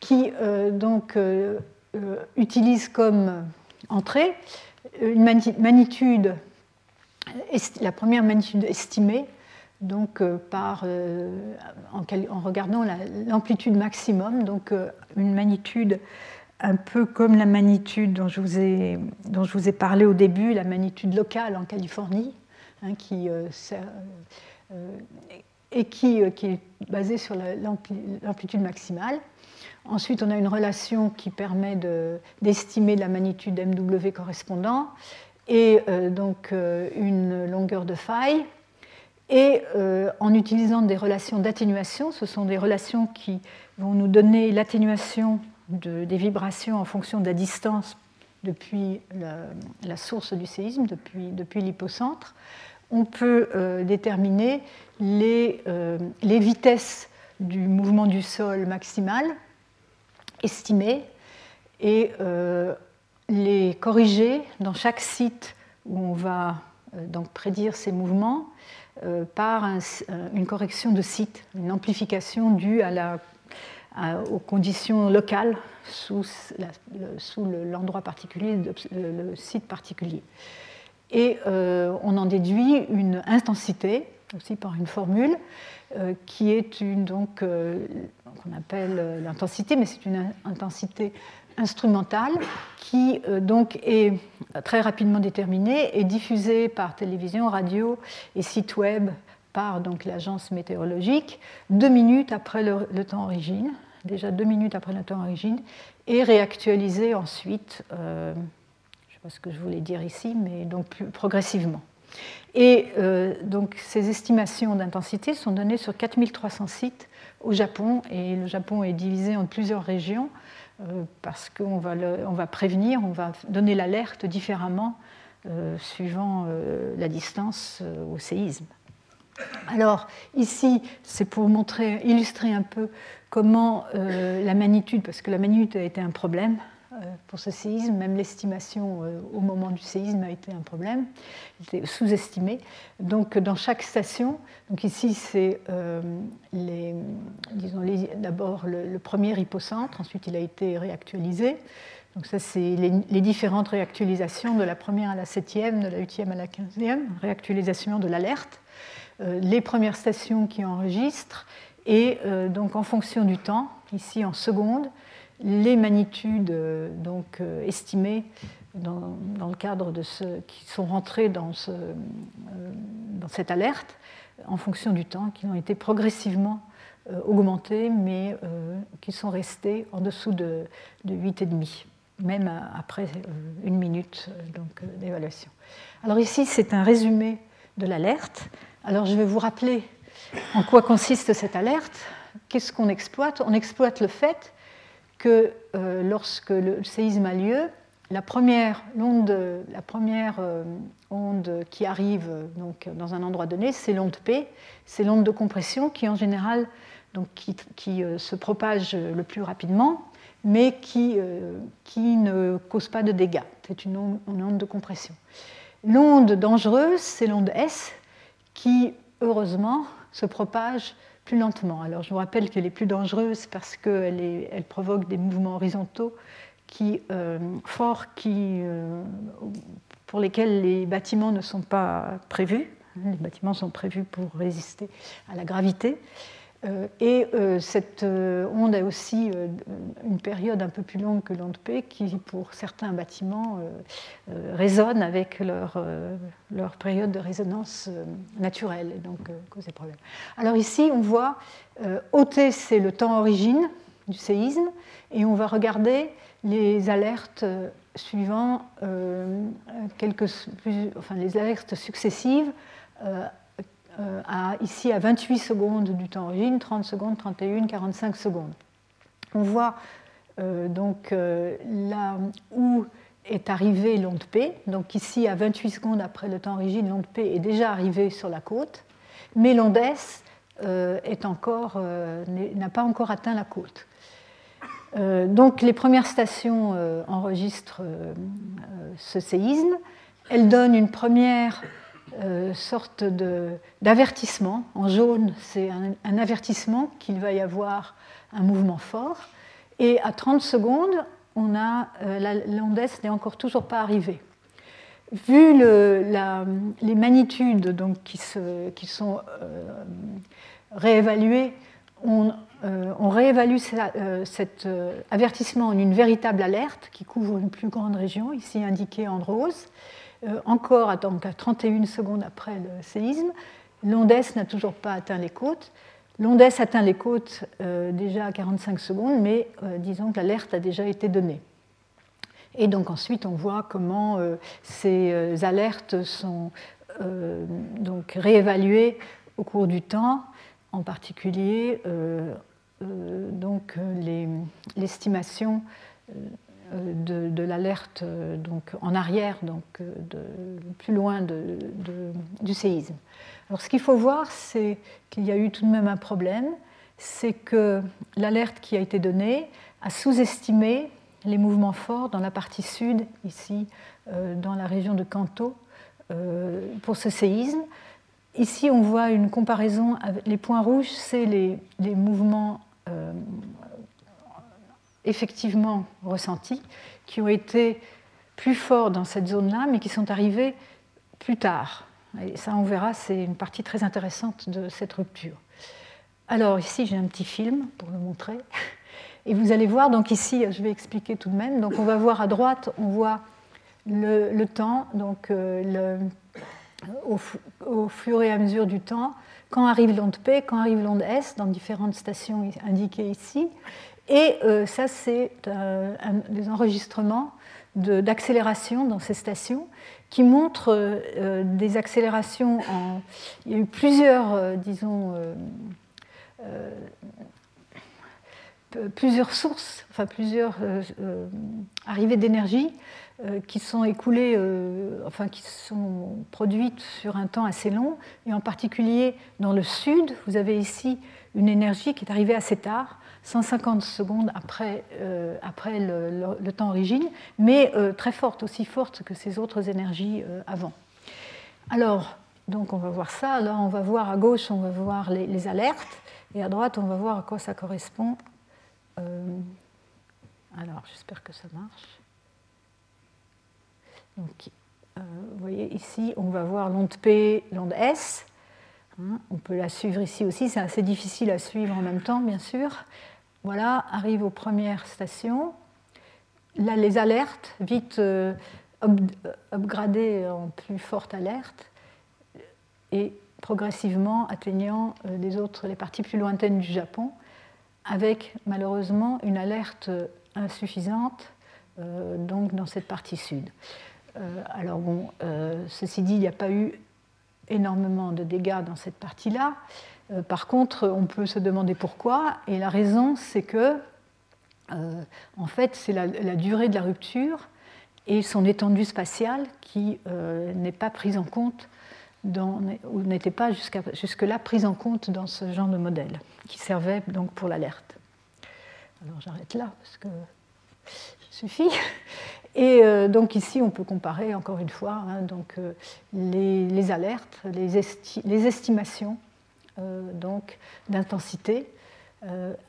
qui donc utilise comme entrée une magnitude, la première magnitude estimée donc en, regardant l'amplitude maximum, donc une magnitude un peu comme la magnitude dont je vous ai, dont je vous ai parlé au début, la magnitude locale en Californie, hein, qui, euh, euh, et qui, euh, qui, est basée sur l'amplitude maximale. Ensuite, on a une relation qui permet d'estimer la magnitude MW correspondant et donc une longueur de faille. Et en utilisant des relations d'atténuation, ce sont des relations qui vont nous donner l'atténuation des vibrations en fonction de la distance depuis la, source du séisme, depuis, depuis l'hypocentre, on peut euh, déterminer les, euh, les, vitesses du mouvement du sol maximal estimées et euh, les corriger dans chaque site où on va donc prédire ces mouvements par une correction de site, une amplification due à la aux conditions locales sous, l'endroit particulier, le site particulier. Et euh, on en déduit une intensité, aussi par une formule, euh, qui est une, donc, euh, qu'on appelle l'intensité, mais c'est une intensité instrumentale qui donc est très rapidement déterminée et diffusée par télévision, radio et site web par donc l'agence météorologique deux minutes après le, temps origine, déjà deux minutes après le temps origine, et réactualisé ensuite, euh, je ne sais pas ce que je voulais dire ici, mais donc progressivement. Et euh, donc ces estimations d'intensité sont données sur 4300 sites au Japon, et le Japon est divisé en plusieurs régions euh, parce qu'on va, va prévenir, on va donner l'alerte différemment suivant la distance au séisme. Alors ici, c'est pour montrer, illustrer un peu comment euh, la magnitude, parce que la magnitude a été un problème euh, pour ce séisme, même l'estimation euh, au moment du séisme a été un problème, était sous-estimé. Donc dans chaque station, donc ici c'est d'abord le, premier hypocentre, ensuite il a été réactualisé. Donc ça c'est les, différentes réactualisations de la première à la septième, de la huitième à la quinzième, réactualisation de l'alerte. Euh, les premières stations qui enregistrent et euh, donc en fonction du temps, ici en secondes, les magnitudes euh, donc, estimées dans, le cadre de ceux qui sont rentrés dans, ce, dans, cette alerte en fonction du temps, qui ont été progressivement augmentées, mais qui sont restés en dessous de, de 8,5, même après une minute d'évaluation. Alors ici, c'est un résumé de l'alerte. Alors je vais vous rappeler en quoi consiste cette alerte. Qu'est-ce qu'on exploite? On exploite le fait que euh, lorsque le séisme a lieu, la première, onde, euh, qui arrive donc, dans un endroit donné, c'est l'onde P, c'est l'onde de compression qui en général qui, se propage le plus rapidement, mais qui ne cause pas de dégâts. C'est une onde de compression. L'onde dangereuse, c'est l'onde S, qui, heureusement, se propage plus lentement. Alors je vous rappelle qu'elle est plus dangereuse parce qu'elle elle provoque des mouvements horizontaux euh, forts euh, pour lesquels les bâtiments ne sont pas prévus. Les bâtiments sont prévus pour résister à la gravité. Euh, et euh, cette euh, onde a aussi une période un peu plus longue que l'onde P qui, pour certains bâtiments, résonne avec leur, leur, période de résonance naturelle et donc cause des problèmes. Alors ici, on voit OT, c'est le temps origine du séisme, et on va regarder les alertes suivant quelques, enfin, les alertes successives euh, ici à 28 secondes du temps origine, 30 secondes, 31, 45 secondes. On voit euh, donc euh, là où est arrivée l'onde P. Donc ici, à 28 secondes après le temps origine, l'onde P est déjà arrivée sur la côte, mais l'onde S n'a pas encore atteint la côte. donc les premières stations enregistrent ce séisme. Elles donnent une première euh, sorte d'avertissement. En jaune, c'est un, avertissement qu'il va y avoir un mouvement fort. Et à 30 secondes, on a euh, l'onde n'est encore toujours pas arrivée. Vu les magnitudes donc, qui, qui sont euh, réévaluées, on réévalue cet avertissement en une véritable alerte qui couvre une plus grande région, ici indiquée en rose. Euh, encore à 31 secondes après le séisme. L'onde n'a toujours pas atteint les côtes. L'onde atteint les côtes euh, déjà à 45 secondes, mais euh, disons que l'alerte a déjà été donnée. Et donc ensuite, on voit comment ces alertes sont donc réévaluées au cours du temps, en particulier donc l'estimation de, l'alerte euh, donc en arrière, donc euh, plus loin du séisme. Alors ce qu'il faut voir, c'est qu'il y a eu tout de même un problème, c'est que l'alerte qui a été donnée a sous-estimé les mouvements forts dans la partie sud, ici dans la région de Kanto, pour ce séisme. Ici, on voit une comparaison. Avec les points rouges, c'est les, mouvements effectivement ressentis, qui ont été plus forts dans cette zone-là, mais qui sont arrivés plus tard. Et ça, on verra, c'est une partie très intéressante de cette rupture. Alors ici, j'ai un petit film pour le montrer. Et vous allez voir, donc ici, je vais expliquer tout de même. Donc on va voir à droite, on voit le, temps, donc euh, au, fur et à mesure du temps, quand arrive l'onde P, quand arrive l'onde S, dans différentes stations indiquées ici. Et euh, ça, c'est euh, des enregistrements d'accélération dans ces stations qui montrent euh, des accélérations en. Il y a eu plusieurs, disons, plusieurs sources, enfin plusieurs arrivées d'énergie qui sont écoulées, enfin qui sont produites sur un temps assez long, et en particulier dans le sud, vous avez ici une énergie qui est arrivée assez tard, 150 secondes après, euh, après le, temps origine, mais euh, très forte, aussi forte que ces autres énergies euh, avant. Alors, donc on va voir ça. Là, on va voir à gauche, on va voir les, alertes, et à droite, on va voir à quoi ça correspond. Alors, j'espère que ça marche. Donc, vous voyez ici, on va voir l'onde P, l'onde S. Hein, on peut la suivre ici aussi, c'est assez difficile à suivre en même temps, bien sûr. Voilà, arrive aux premières stations. Là, les alertes, vite euh, upgradées en plus forte alerte, et progressivement atteignant euh, les autres, les parties plus lointaines du Japon, avec malheureusement une alerte insuffisante euh, donc dans cette partie sud. alors bon, ceci dit, il n'y a pas eu énormément de dégâts dans cette partie-là. Euh, par contre, on peut se demander pourquoi, et la raison, c'est que, euh, en fait, c'est la, durée de la rupture et son étendue spatiale qui euh, n'est pas prise en compte ou n'étaient pas jusque-là prises en compte dans ce genre de modèle, qui servait donc pour l'alerte. Alors j'arrête là parce que ça suffit. Et euh, donc ici, on peut comparer encore une fois hein, donc, euh, les, alertes, les, estimations euh, d'intensité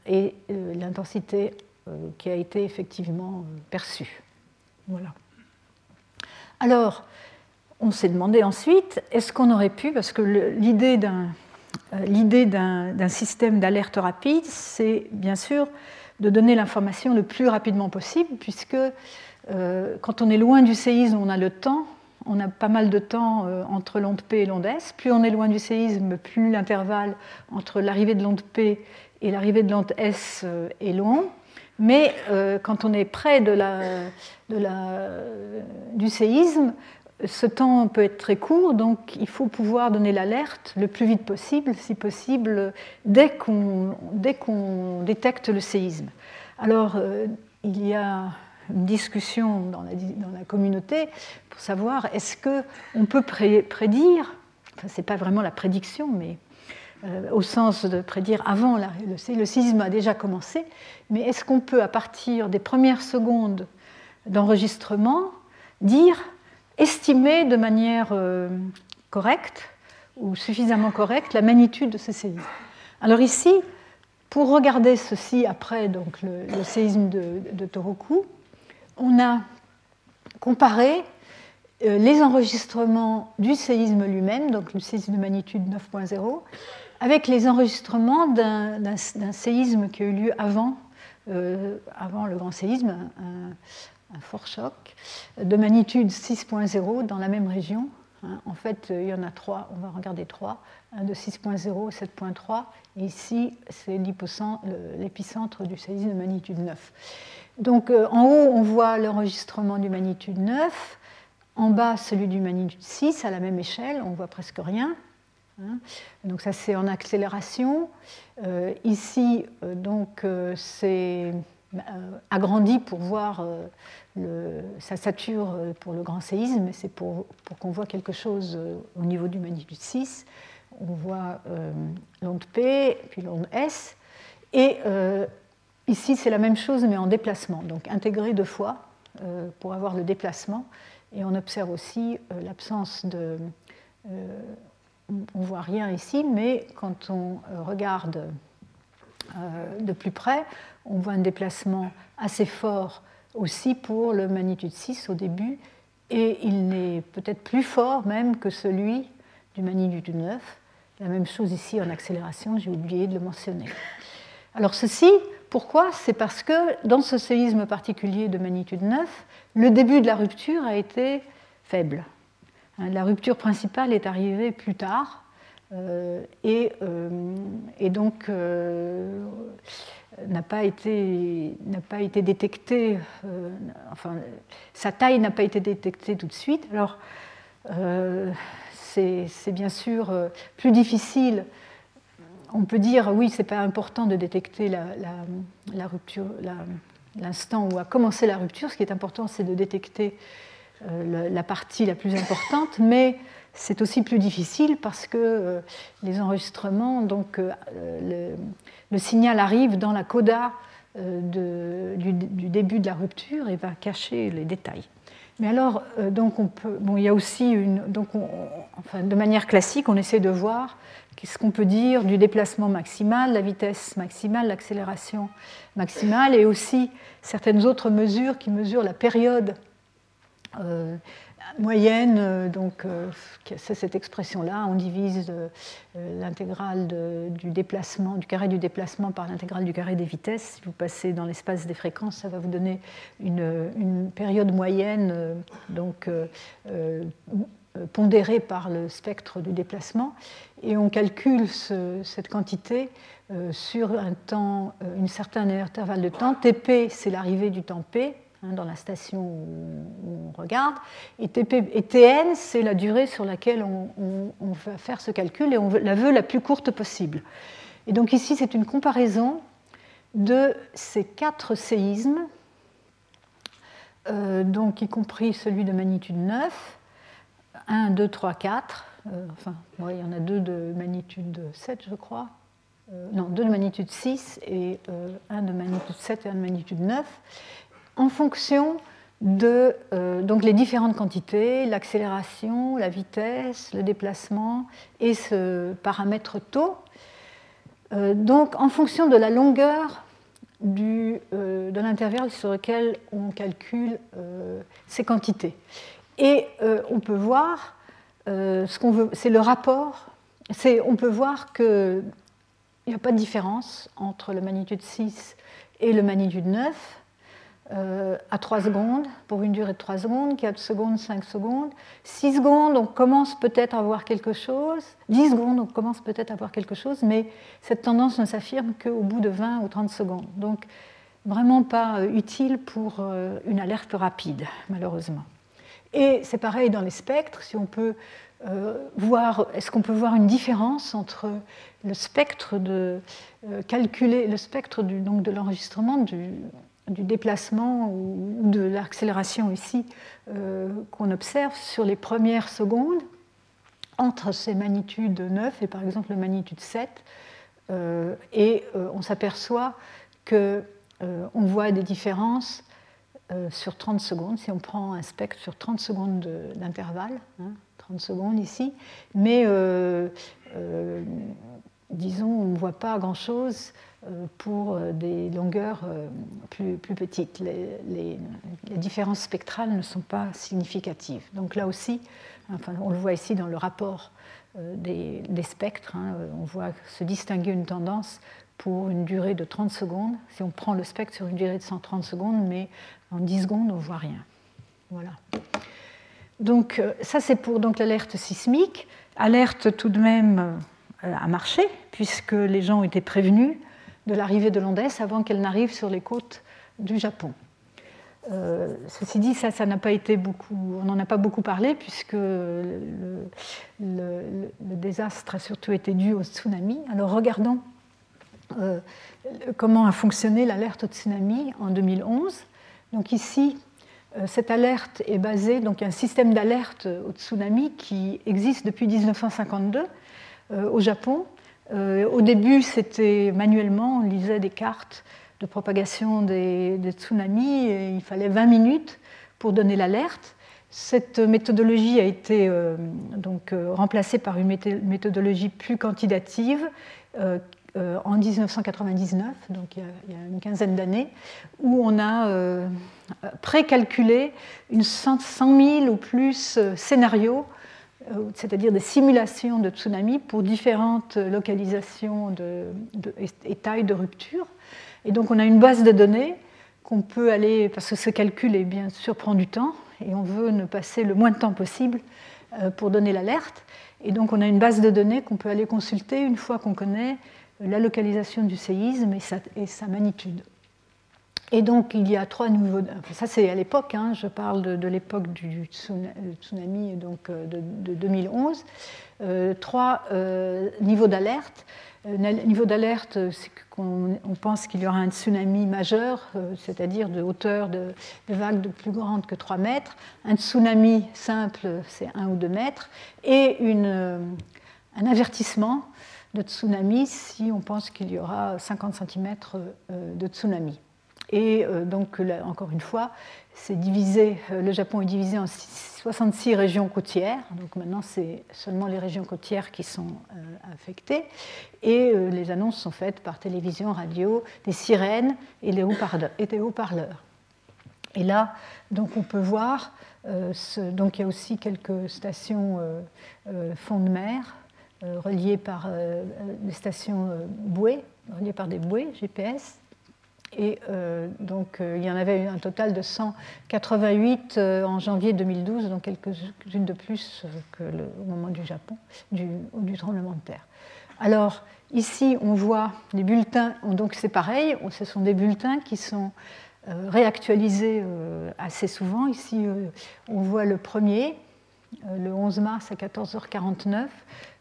et l'intensité qui a été effectivement perçue. Voilà. Alors, on s'est demandé ensuite, est-ce qu'on aurait pu, parce que l'idée d'un système d'alerte rapide, c'est bien sûr de donner l'information le plus rapidement possible, puisque euh, quand on est loin du séisme, on a le temps, on a pas mal de temps euh, entre l'onde P et l'onde S. Plus on est loin du séisme, plus l'intervalle entre l'arrivée de l'onde P et l'arrivée de l'onde S euh, est long. Mais quand on est près du séisme, ce temps peut être très court, donc il faut pouvoir donner l'alerte le plus vite possible, si possible, dès qu'on détecte le séisme. Alors, il y a une discussion dans la, dans la communauté pour savoir est-ce qu'on peut prédire, enfin, ce n'est pas vraiment la prédiction, mais euh, au sens de prédire avant la, le, le séisme a déjà commencé, mais est-ce qu'on peut, à partir des premières secondes d'enregistrement, dire, estimer de manière euh, correcte ou suffisamment correcte la magnitude de ce séisme. Alors ici, pour regarder ceci après donc, le, séisme de, Toroku, on a comparé euh, les enregistrements du séisme lui-même, donc le séisme de magnitude 9.0, avec les enregistrements d'un séisme qui a eu lieu avant, euh, le grand séisme, fort choc, de magnitude 6.0 dans la même région. Hein. En fait, il y en a trois, on va regarder trois, un de 6.0 et 7.3, et ici, c'est l'épicentre du séisme de magnitude 9. Donc euh, en haut, on voit l'enregistrement du magnitude 9, en bas celui du magnitude 6 à la même échelle, on voit presque rien. Hein. Donc ça c'est en accélération. Euh, ici, euh, donc c'est agrandi pour voir sa sature pour le grand séisme, c'est pour, qu'on voit quelque chose au niveau du magnitude 6. On voit l'onde P, puis l'onde S. Et Ici, c'est la même chose, mais en déplacement, donc intégré deux fois euh, pour avoir le déplacement. Et on observe aussi euh, l'absence de... Euh, on ne voit rien ici, mais quand on regarde de plus près, on voit un déplacement assez fort aussi pour le magnitude 6 au début, et il n'est peut-être plus fort même que celui du magnitude 9. La même chose ici en accélération, j'ai oublié de le mentionner. Alors ceci, pourquoi? C'est parce que dans ce séisme particulier de magnitude 9, le début de la rupture a été faible. Hein, la rupture principale est arrivée plus tard euh, euh, et, donc euh, n'a pas, été, pas été détectée, enfin sa taille n'a pas été détectée tout de suite. Alors c'est bien sûr plus difficile on peut dire, oui, ce n'est pas important de détecter l'instant où a commencé la rupture. Ce qui est important, c'est de détecter la partie la plus importante, mais c'est aussi plus difficile parce que euh, les enregistrements, donc euh, le, signal arrive dans la coda du, début de la rupture et va cacher les détails. Mais alors, donc on peut, bon, il y a aussi une, donc de manière classique, on essaie de voir Qu'est-ce qu'on peut dire du déplacement maximal, la vitesse maximale, l'accélération maximale, et aussi certaines autres mesures qui mesurent la période euh, moyenne. Euh, donc, euh, c'est cette expression-là. On divise l'intégrale du carré du déplacement par l'intégrale du carré des vitesses. Si vous passez dans l'espace des fréquences, ça va vous donner une, une période moyenne. donc euh, pondéré par le spectre du déplacement, et on calcule cette quantité euh, sur un temps, euh, une certain intervalle de temps. TP, c'est l'arrivée du temps P hein, dans la station où on regarde, et, TN, c'est la durée sur laquelle on, va faire ce calcul, et on la veut la plus courte possible. Et donc ici, c'est une comparaison de ces quatre séismes, donc y compris celui de magnitude 9, 1, 2, 3, 4. enfin, il y en a deux de magnitude 7, je crois. non, deux de magnitude 6 et un de magnitude 7 et un de magnitude 9, en fonction de donc les différentes quantités, l'accélération, la vitesse, le déplacement et ce paramètre taux. donc en fonction de la longueur du, euh, de l'intervalle sur lequel on calcule euh, ces quantités. Et euh, on peut voir, ce qu'on veut, c'est le rapport, on peut voir qu'il n'y a pas de différence entre le magnitude 6 et le magnitude 9 euh, à 3 secondes, pour une durée de 3 secondes, 4 secondes, 5 secondes. 6 secondes, on commence peut-être à voir quelque chose. 10 secondes, on commence peut-être à voir quelque chose, mais cette tendance ne s'affirme qu'au bout de 20 ou 30 secondes. Donc, vraiment pas euh, utile pour euh, une alerte rapide, malheureusement. Et c'est pareil dans les spectres, si on peut voir, est-ce qu'on peut voir une différence entre le spectre de calculer, le spectre donc de l'enregistrement du, du déplacement ou de l'accélération ici euh, qu'on observe sur les premières secondes entre ces magnitudes 9 et par exemple la magnitude 7. Euh, et euh, on s'aperçoit qu'on voit des différences sur 30 secondes, si on prend un spectre sur 30 secondes d'intervalle, 30 hein, secondes ici, mais disons, on ne voit pas grand-chose pour euh, des longueurs euh, plus, petites. Les, différences spectrales ne sont pas significatives. Donc là aussi, enfin, on le voit ici dans le rapport des, spectres, hein, on voit se distinguer une tendance pour une durée de 30 secondes. Si on prend le spectre sur une durée de 130 secondes, mais en 10 secondes, on ne voit rien. Voilà. Donc ça, c'est pour l'alerte sismique. Alerte tout de même à marcher, puisque les gens ont été prévenus de l'arrivée de l'Andes avant qu'elle n'arrive sur les côtes du Japon. Euh, ceci dit, ça, ça n'a pas été beaucoup, on n'en a pas beaucoup parlé puisque le, désastre a surtout été dû au tsunami. Alors regardons euh, comment a fonctionné l'alerte au tsunami en 2011. Donc ici, euh, cette alerte est basée, donc un système d'alerte au tsunami qui existe depuis 1952 au Japon au début, c'était manuellement, on lisait des cartes de propagation des, tsunamis et il fallait 20 minutes pour donner l'alerte. Cette méthodologie a été euh, donc, euh, remplacée par une méthodologie plus quantitative en 1999, donc il y a, une quinzaine d'années, où on a précalculé une 100 000 ou plus scénarios euh, c'est-à-dire des simulations de tsunami pour différentes localisations et tailles de rupture. Et donc on a une base de données qu'on peut aller, parce que ce calcul est bien sûr prend du temps, et on veut ne passer le moins de temps possible euh, pour donner l'alerte. Et donc on a une base de données qu'on peut aller consulter une fois qu'on connaît la localisation du séisme et sa magnitude. Et donc, il y a trois niveaux. ça, c'est à l'époque, hein, je parle de, l'époque du tsunami donc, euh, de, 2011. Euh, trois euh, niveaux d'alerte. niveau d'alerte, c'est qu'on on pense qu'il y aura un tsunami majeur, c'est-à-dire de hauteur de, vagues de plus grandes que 3 mètres. Un tsunami simple, c'est 1 ou 2 mètres. Et un avertissement de tsunami si on pense qu'il y aura 50 cm de tsunami. Et euh, donc, encore une fois, divisé, euh, le Japon est divisé en 66 régions côtières. Donc maintenant, c'est seulement les régions côtières qui sont euh, affectées. Et les annonces sont faites par télévision, radio, des sirènes et des haut-parleurs. Et là, donc, on peut voir, donc il y a aussi quelques stations fond de mer reliées par des stations bouées, reliées par des bouées GPS et euh, donc, euh, il y en avait un total de 188 euh, en janvier 2012, donc quelques-unes de plus que le, au moment du Japon, du, du, tremblement de terre. Alors, ici, on voit des bulletins, donc c'est pareil, ce sont des bulletins qui sont réactualisés assez souvent. Ici, on voit le premier, le 11 mars à 14h49,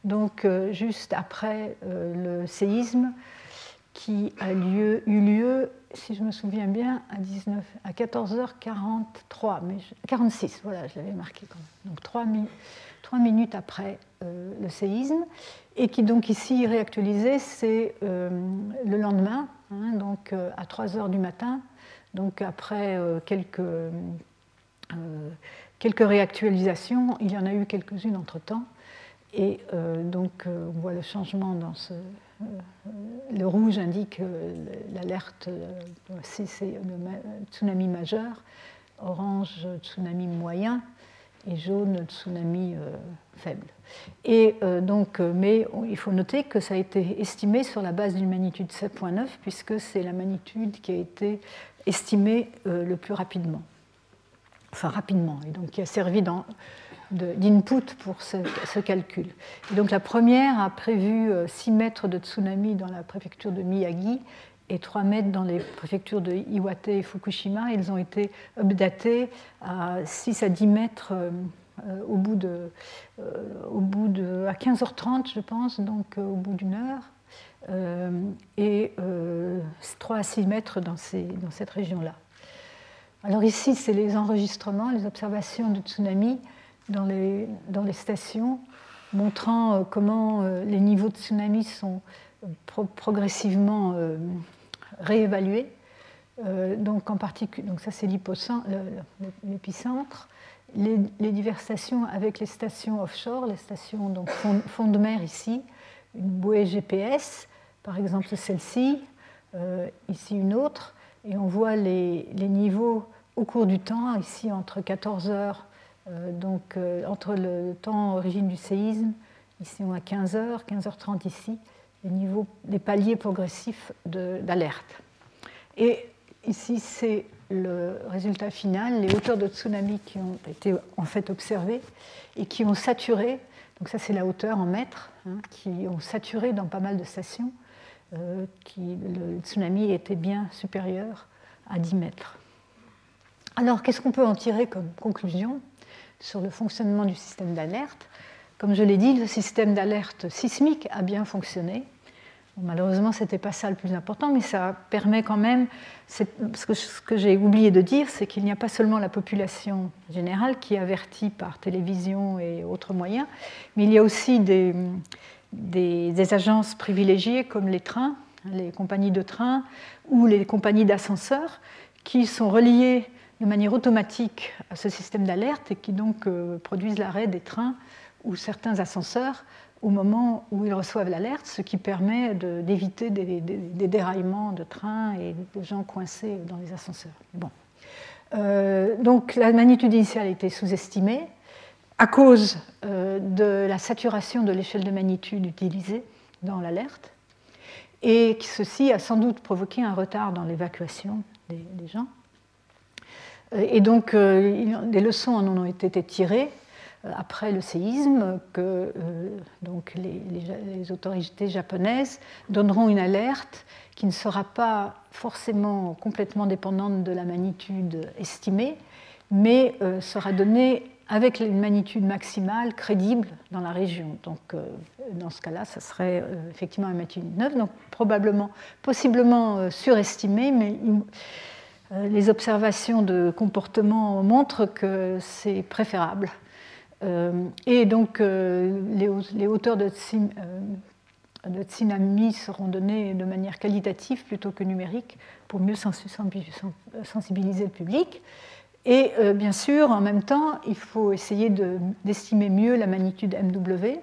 donc juste après le séisme qui a lieu, eu lieu, si je me souviens bien, à, 19, à 14h43, mais 46, voilà, je l'avais marqué quand même. Donc 3, minutes après euh, le séisme, et qui donc ici réactualisé, c'est euh, le lendemain, hein, donc euh, à 3 h du matin, donc après quelques, quelques réactualisations, il y en a eu quelques-unes entre-temps, et donc on voit le changement dans ce, le rouge indique euh, l'alerte si c'est le tsunami majeur, orange tsunami moyen et jaune tsunami euh, faible. Et donc, mais il faut noter que ça a été estimé sur la base d'une magnitude 7.9 puisque c'est la magnitude qui a été estimée le plus rapidement. Enfin rapidement, et donc qui a servi dans, d'input pour ce, calcul. Donc la première a prévu 6 euh, mètres de tsunami dans la préfecture de Miyagi et 3 mètres dans les préfectures de Iwate et Fukushima. Ils ont été updatés à 6 à 10 mètres euh, euh, au bout de, au bout de, à 15h30, je pense, donc au bout d'une heure, et 3 à 6 mètres dans cette région-là. Alors ici, c'est les enregistrements, les observations de tsunami dans les, dans les stations, montrant euh, comment euh, les niveaux de tsunami sont euh, progressivement réévalués. donc, en particulier, ça c'est l'épicentre. Les, les, diverses stations avec les stations offshore, les stations donc fond, de mer ici, une bouée GPS, par exemple celle-ci, ici une autre, et on voit les, les, niveaux au cours du temps, ici entre 14 heures donc euh, entre le temps origine du séisme, ici on a 15h, 15h30 ici, les, niveaux, les paliers progressifs d'alerte. Et ici c'est le résultat final, les hauteurs de tsunami qui ont été en fait observées et qui ont saturé, donc ça c'est la hauteur en mètres, hein, qui ont saturé dans pas mal de stations, euh, qui, le tsunami était bien supérieur à 10 mètres. Alors qu'est-ce qu'on peut en tirer comme conclusion? Sur le fonctionnement du système d'alerte. Comme je l'ai dit, le système d'alerte sismique a bien fonctionné. malheureusement, ce n'était pas ça le plus important, mais ça permet quand même. Ce que, j'ai oublié de dire, c'est qu'il n'y a pas seulement la population générale qui est avertie par télévision et autres moyens, mais il y a aussi des agences privilégiées comme les trains, les compagnies de trains ou les compagnies d'ascenseurs qui sont reliées de manière automatique à ce système d'alerte et qui donc euh, produisent l'arrêt des trains ou certains ascenseurs au moment où ils reçoivent l'alerte, ce qui permet d'éviter des, déraillements de trains et de gens coincés dans les ascenseurs. Bon. Euh, donc la magnitude initiale a été sous-estimée à cause euh, de la saturation de l'échelle de magnitude utilisée dans l'alerte, et ceci a sans doute provoqué un retard dans l'évacuation des gens. Et donc, euh, des leçons en ont été tirées euh, après le séisme, que euh, donc les, autorités japonaises donneront une alerte qui ne sera pas forcément complètement dépendante de la magnitude estimée, mais sera donnée avec une magnitude maximale crédible dans la région. Donc, dans ce cas-là, ça serait effectivement une magnitude 9, donc probablement, possiblement surestimée, mais les observations de comportement montrent que c'est préférable. Euh, et donc, euh, les, hauteurs de, tsunami seront données de manière qualitative plutôt que numérique pour mieux sensibiliser le public. Et bien sûr, en même temps, il faut essayer d'estimer mieux la magnitude MW.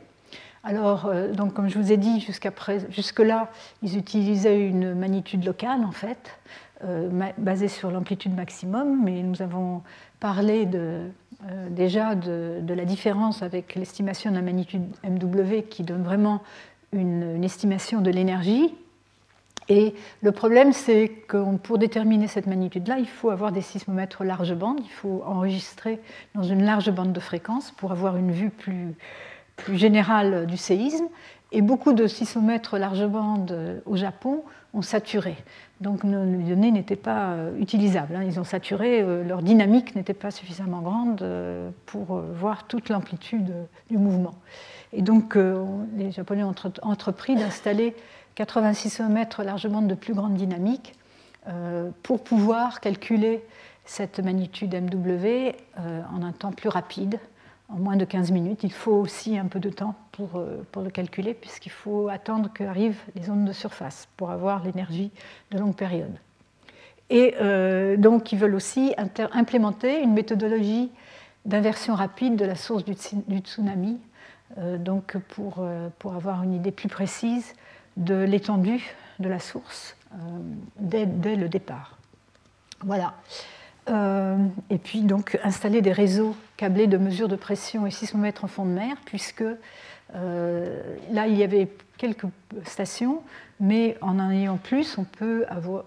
Alors, donc, comme je vous ai dit, jusque-là, ils utilisaient une magnitude locale, en fait. Euh, basé sur l'amplitude maximum, mais nous avons parlé euh, déjà de, la différence avec l'estimation de la magnitude MW qui donne vraiment une, estimation de l'énergie. Et le problème, c'est que pour déterminer cette magnitude-là, il faut avoir des sismomètres large bande, il faut enregistrer dans une large bande de fréquence pour avoir une vue plus générale du séisme. Et beaucoup de sismomètres large bande au Japon ont saturé. Donc nos données n'étaient pas euh, utilisables. Hein. Ils ont saturé, euh, leur dynamique n'était pas suffisamment grande euh, pour voir toute l'amplitude du mouvement. Et donc les Japonais ont entrepris d'installer 86 mètres largement de plus grande dynamique, pour pouvoir calculer cette magnitude MW en un temps plus rapide, en moins de 15 minutes. Il faut aussi un peu de temps pour, pour le calculer, puisqu'il faut attendre qu'arrivent les ondes de surface pour avoir l'énergie de longue période. Et donc, ils veulent aussi implémenter une méthodologie d'inversion rapide de la source du, tsunami, euh, donc pour, euh, pour, avoir une idée plus précise de l'étendue de la source euh, dès, dès, le départ. Voilà. et puis donc installer des réseaux câblés de mesure de pression et sismomètres en fond de mer, puisque là il y avait quelques stations, mais en en ayant plus, on peut, avoir,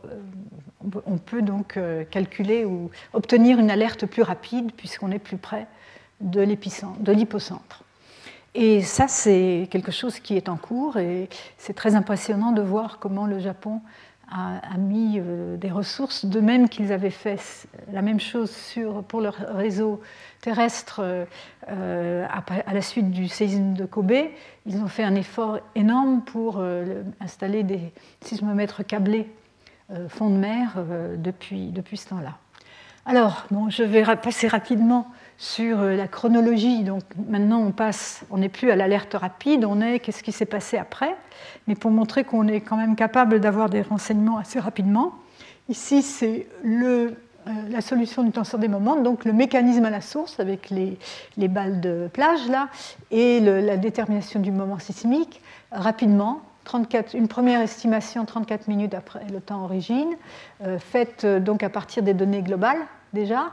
on peut donc euh, calculer ou obtenir une alerte plus rapide puisqu'on est plus près de l'hypocentre. Et ça, c'est quelque chose qui est en cours et c'est très impressionnant de voir comment le Japon a, mis euh, des ressources, de même qu'ils avaient fait la même chose sur, pour leur réseau terrestre euh, à, la suite du séisme de Kobe. Ils ont fait un effort énorme pour installer des sismomètres câblés euh, fond de mer euh, depuis, ce temps-là. Alors, je vais passer rapidement sur euh, la chronologie. Maintenant, on passe, on n'est plus à l'alerte rapide, on est qu'est-ce qui s'est passé après? Mais pour montrer qu'on est quand même capable d'avoir des renseignements assez rapidement, ici c'est le, la solution du tenseur des moments, donc le mécanisme à la source avec les, les balles de plage là, et la détermination du moment sismique rapidement une première estimation 34 minutes après le temps origine, euh, faite euh, donc à partir des données globales déjà,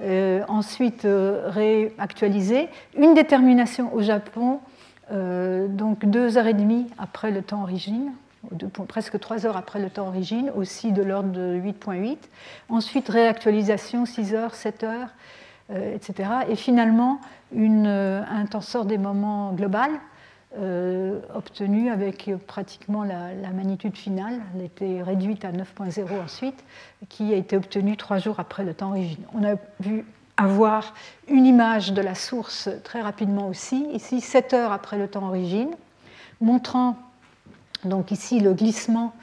euh, ensuite réactualisée, une détermination au Japon, donc deux heures et demie après le temps origine, presque trois heures après le temps origine, aussi de l'ordre de 8.8, ensuite réactualisation 6 heures, 7 heures, etc. Et finalement une, un tenseur des moments global euh, obtenue avec pratiquement la, magnitude finale, elle était réduite à 9.0 ensuite, qui a été obtenue trois jours après le temps origine. On a vu avoir une image de la source très rapidement aussi, ici 7 heures après le temps origine, montrant donc ici le glissement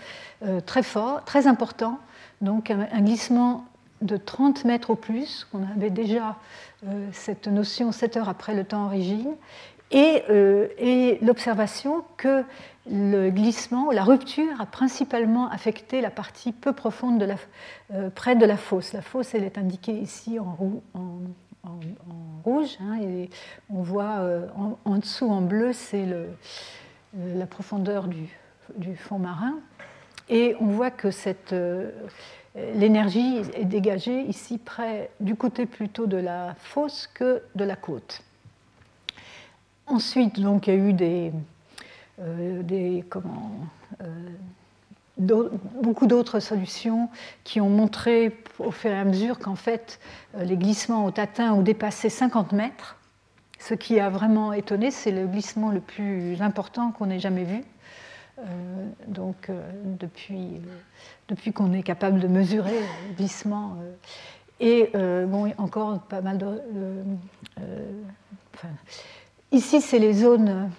euh, très fort, très important, donc un, glissement de 30 mètres au plus, on avait déjà euh, cette notion 7 heures après le temps origine, euh, et, l'observation que le glissement, la rupture a principalement affecté la partie peu profonde près de la fosse. La fosse, elle est indiquée ici en, rouge, hein, et on voit en, dessous en bleu, c'est la profondeur du, du, fond marin. Et on voit que cette, l'énergie est dégagée ici près du côté plutôt de la fosse que de la côte. Ensuite, donc, il y a eu des, euh, euh, beaucoup d'autres solutions qui ont montré au fur et à mesure qu'en fait, euh, les glissements ont atteint ou dépassé 50 mètres. Ce qui a vraiment étonné, c'est le glissement le plus important qu'on ait jamais vu. Donc, depuis, depuis qu'on est capable de mesurer le glissement. et bon, encore pas mal de. Ici, c'est les zones,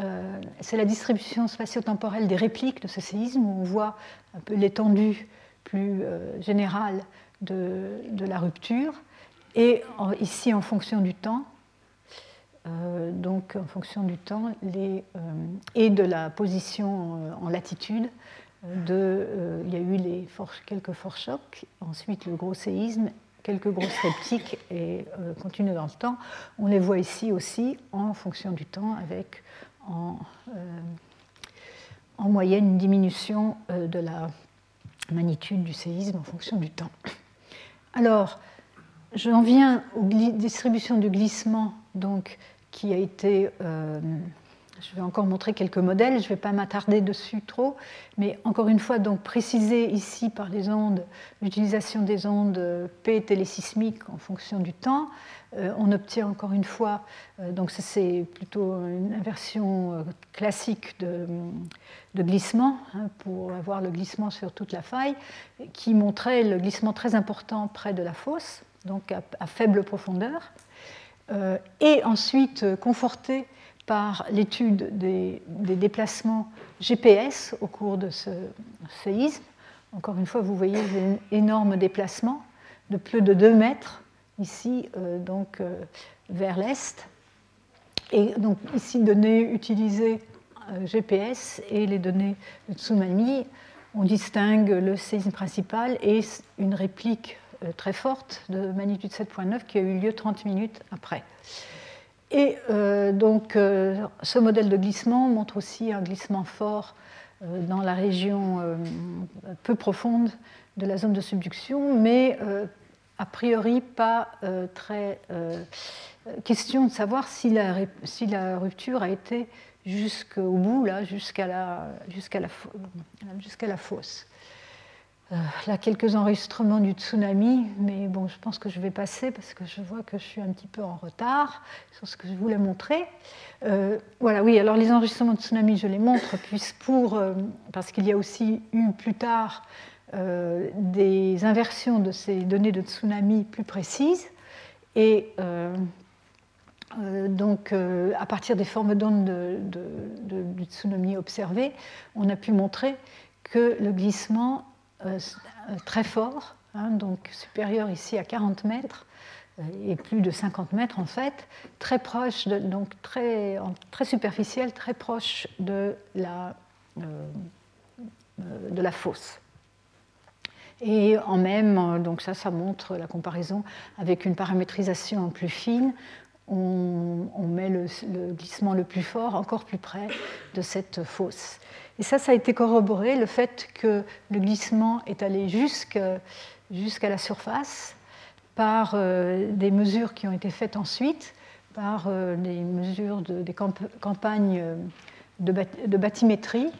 euh, c'est la distribution spatio-temporelle des répliques de ce séisme, où on voit un peu l'étendue plus euh, générale de, la rupture. Et ici, en fonction du temps, euh, donc en fonction du temps les, et de la position en latitude, de, il y a eu les quelques forts chocs, ensuite le gros séisme quelques grosses reptiques et euh, continuent dans le temps. On les voit ici aussi en fonction du temps avec en, euh, en moyenne une diminution euh, de la magnitude du séisme en fonction du temps. Alors, j'en viens aux distributions du glissement donc, qui a été je vais encore montrer quelques modèles, je ne vais pas m'attarder dessus trop, mais encore une fois, donc préciser ici par les ondes, l'utilisation des ondes P télésismiques en fonction du temps. Euh, on obtient encore une fois, euh, donc c'est plutôt une inversion euh, classique de, glissement, hein, pour avoir le glissement sur toute la faille, qui montrait le glissement très important près de la fosse, donc à faible profondeur, et ensuite conforté par l'étude des, déplacements GPS au cours de ce séisme. Encore une fois, vous voyez un énorme déplacement de plus de 2 mètres ici, euh, donc euh, vers l'est. Et donc ici, données utilisées euh, GPS et les données de tsunami. On distingue le séisme principal et une réplique très forte de magnitude 7.9 qui a eu lieu 30 minutes après. Et donc, ce modèle de glissement montre aussi un glissement fort dans la région peu profonde de la zone de subduction, mais a priori pas euh, très euh, question de savoir si la, rupture a été jusqu'au bout, jusqu'à la fosse. Euh, là, quelques enregistrements du tsunami, mais bon, je pense que je vais passer parce que je vois que je suis un petit peu en retard sur ce que je voulais montrer. voilà, oui, alors les enregistrements de tsunami, je les montre pour, parce qu'il y a aussi eu plus tard euh, des inversions de ces données de tsunami plus précises. Et euh, euh, donc, à partir des formes d'ondes de, du tsunami observées, on a pu montrer que le glissement très fort, hein, donc supérieur ici à 40 mètres, et plus de 50 mètres en fait, très proche, donc très, superficiel, très proche de la, de la fosse. Et en même, donc ça, ça montre la comparaison avec une paramétrisation plus fine. On, met le, glissement le plus fort encore plus près de cette fosse. Et ça, ça a été corroboré, le fait que le glissement est allé jusqu'à la surface par euh, des mesures qui ont été faites ensuite, par euh, des mesures de, des campagnes de, de bathymétrie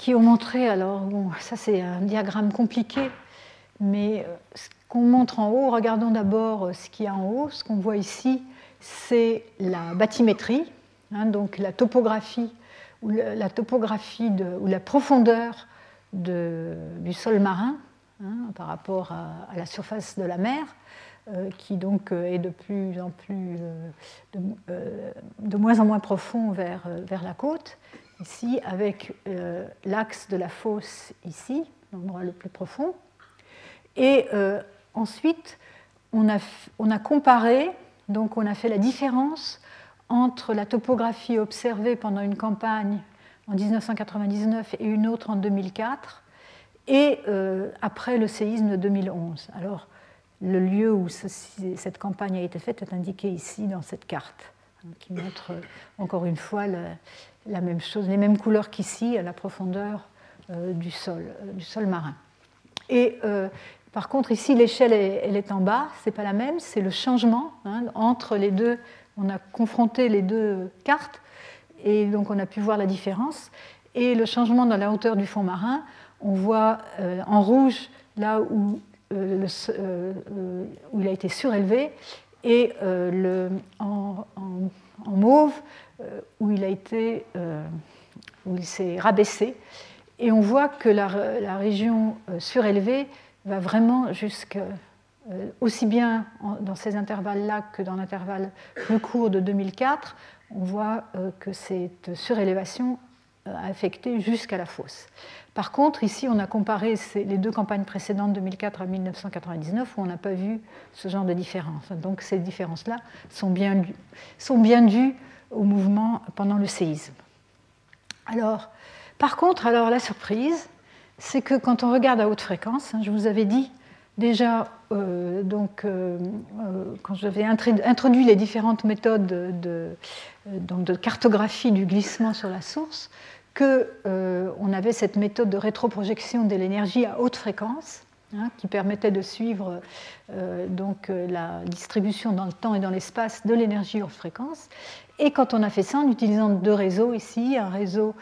qui ont montré, alors bon, ça c'est un diagramme compliqué, mais euh, ce qu'on montre en haut, regardons d'abord euh, ce qu'il y a en haut. Ce qu'on voit ici, c'est la bathymétrie, hein, donc la topographie ou la, topographie ou la profondeur de, du sol marin hein, par rapport à, la surface de la mer, euh, qui donc est de plus en plus, de, de, moins en moins profond vers, la côte ici, avec euh, l'axe de la fosse ici, l'endroit le plus profond. Et euh, ensuite, on a, comparé, donc on a fait la différence entre la topographie observée pendant une campagne en 1999 et une autre en 2004, et euh, après le séisme de 2011. Alors, le lieu où cette campagne a été faite est indiqué ici dans cette carte, qui montre encore une fois la même chose, les mêmes couleurs qu'ici, à la profondeur euh, du, sol, euh, du sol marin. Et euh, par contre, ici, l'échelle, elle, est en bas, c'est pas la même, c'est le changement hein, entre les deux. On a confronté les deux cartes et donc on a pu voir la différence. Et le changement dans la hauteur du fond marin, on voit en rouge là où, le, où, il a été surélevé et en, mauve euh, où il euh, s'est rabaissé. Et on voit que la, région euh, surélevée va vraiment jusqu'à aussi bien dans ces intervalles-là que dans l'intervalle plus court de 2004, on voit que cette surélévation a affecté jusqu'à la fosse. Par contre, ici, on a comparé les deux campagnes précédentes, 2004 à 1999, où on n'a pas vu ce genre de différence. Donc ces différences-là sont bien, sont bien dues au mouvement pendant le séisme. Alors, par contre, alors la surprise, c'est que quand on regarde à haute fréquence, hein, je vous avais dit déjà, euh, donc, euh, euh, quand j'avais introduit les différentes méthodes de, cartographie du glissement sur la source, qu'on avait cette méthode de rétroprojection de l'énergie à haute fréquence, hein, qui permettait de suivre donc, la distribution dans le temps et dans l'espace de l'énergie haute fréquence. Et quand on a fait ça en utilisant deux réseaux ici, un réseau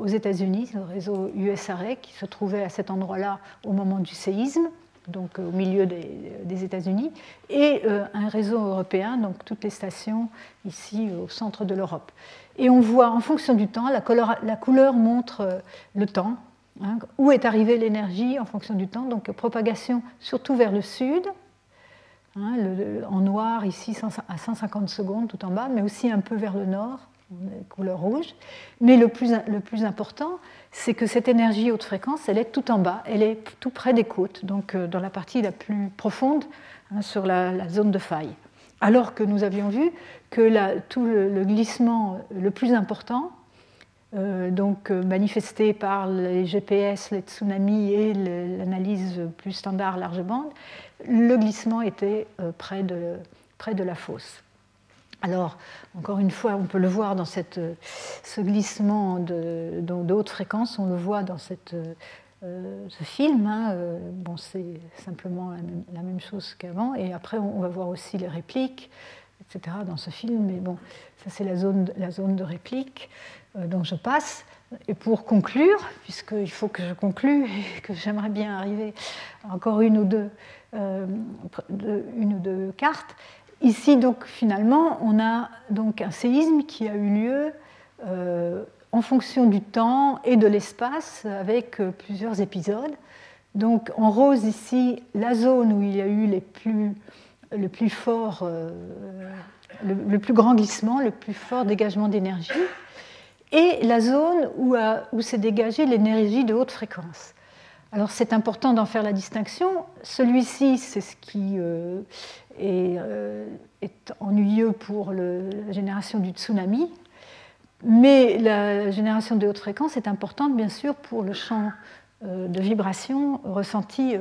aux États-Unis, le réseau USARE qui se trouvait à cet endroit-là au moment du séisme, donc euh, au milieu des, États-Unis, et euh, un réseau européen, donc toutes les stations ici au centre de l'Europe. Et on voit en fonction du temps, la couleur, la couleur montre le temps, hein, où est arrivée l'énergie en fonction du temps, donc propagation surtout vers le sud, Hein, en noir ici à 150 secondes tout en bas, mais aussi un peu vers le nord, couleur rouge. Mais le plus, le plus important, c'est que cette énergie haute fréquence, elle est tout en bas, elle est tout près des côtes, donc dans la partie la plus profonde, hein, sur la, zone de faille. Alors que nous avions vu que tout le, glissement le plus important, euh, donc euh, manifesté par les GPS, les tsunamis et l'analyse plus standard large bande, le glissement était euh, près, de, près de la fosse. Alors, encore une fois, on peut le voir dans cette, ce glissement de, haute fréquence, on le voit dans cette, ce film. Hein, bon, c'est simplement la même, chose qu'avant. Et après, on, va voir aussi les répliques, etc. dans ce film. Mais bon, ça, c'est la zone, de réplique. Euh, donc je passe. Et pour conclure, puisqu'il faut que je conclue et que j'aimerais bien arriver à encore euh, une ou deux cartes, ici donc finalement on a donc un séisme qui a eu lieu euh, en fonction du temps et de l'espace avec plusieurs épisodes. Donc en rose ici la zone où il y a eu le plus fort, le, plus grand glissement, le plus fort dégagement d'énergie et la zone où, où s'est dégagée l'énergie de haute fréquence. Alors c'est important d'en faire la distinction. Celui-ci, c'est ce qui euh, euh, est, ennuyeux pour la génération du tsunami, mais la génération de haute fréquence est importante bien sûr pour le champ euh, de vibration ressenti,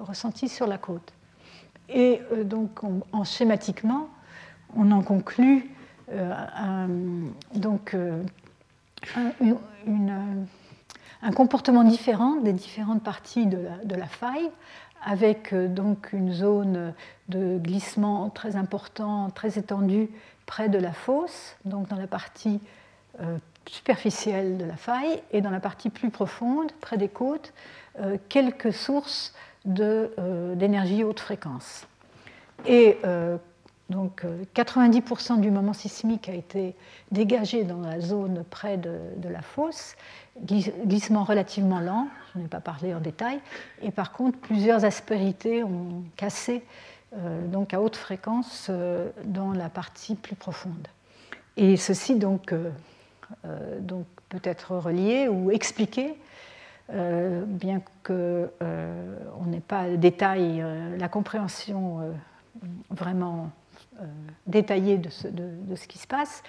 ressenti, sur la côte. Et donc en schématiquement, on en conclut donc, un comportement différent des différentes parties de la, faille, avec euh, donc une zone de glissement très important, très étendue près de la fosse, donc dans la partie euh, superficielle de la faille, et dans la partie plus profonde, près des côtes, euh, quelques sources d'énergie haute fréquence. Donc 90% euh, du moment sismique a été dégagé dans la zone près de, la fosse, glissement relativement lent, je n'ai pas parlé en détail, et par contre plusieurs aspérités ont cassé euh, donc à haute fréquence euh, dans la partie plus profonde. Et ceci donc, peut être relié ou expliqué, bien qu'on n'ait pas détail la compréhension vraiment euh, détaillé de ce, de, qui se passe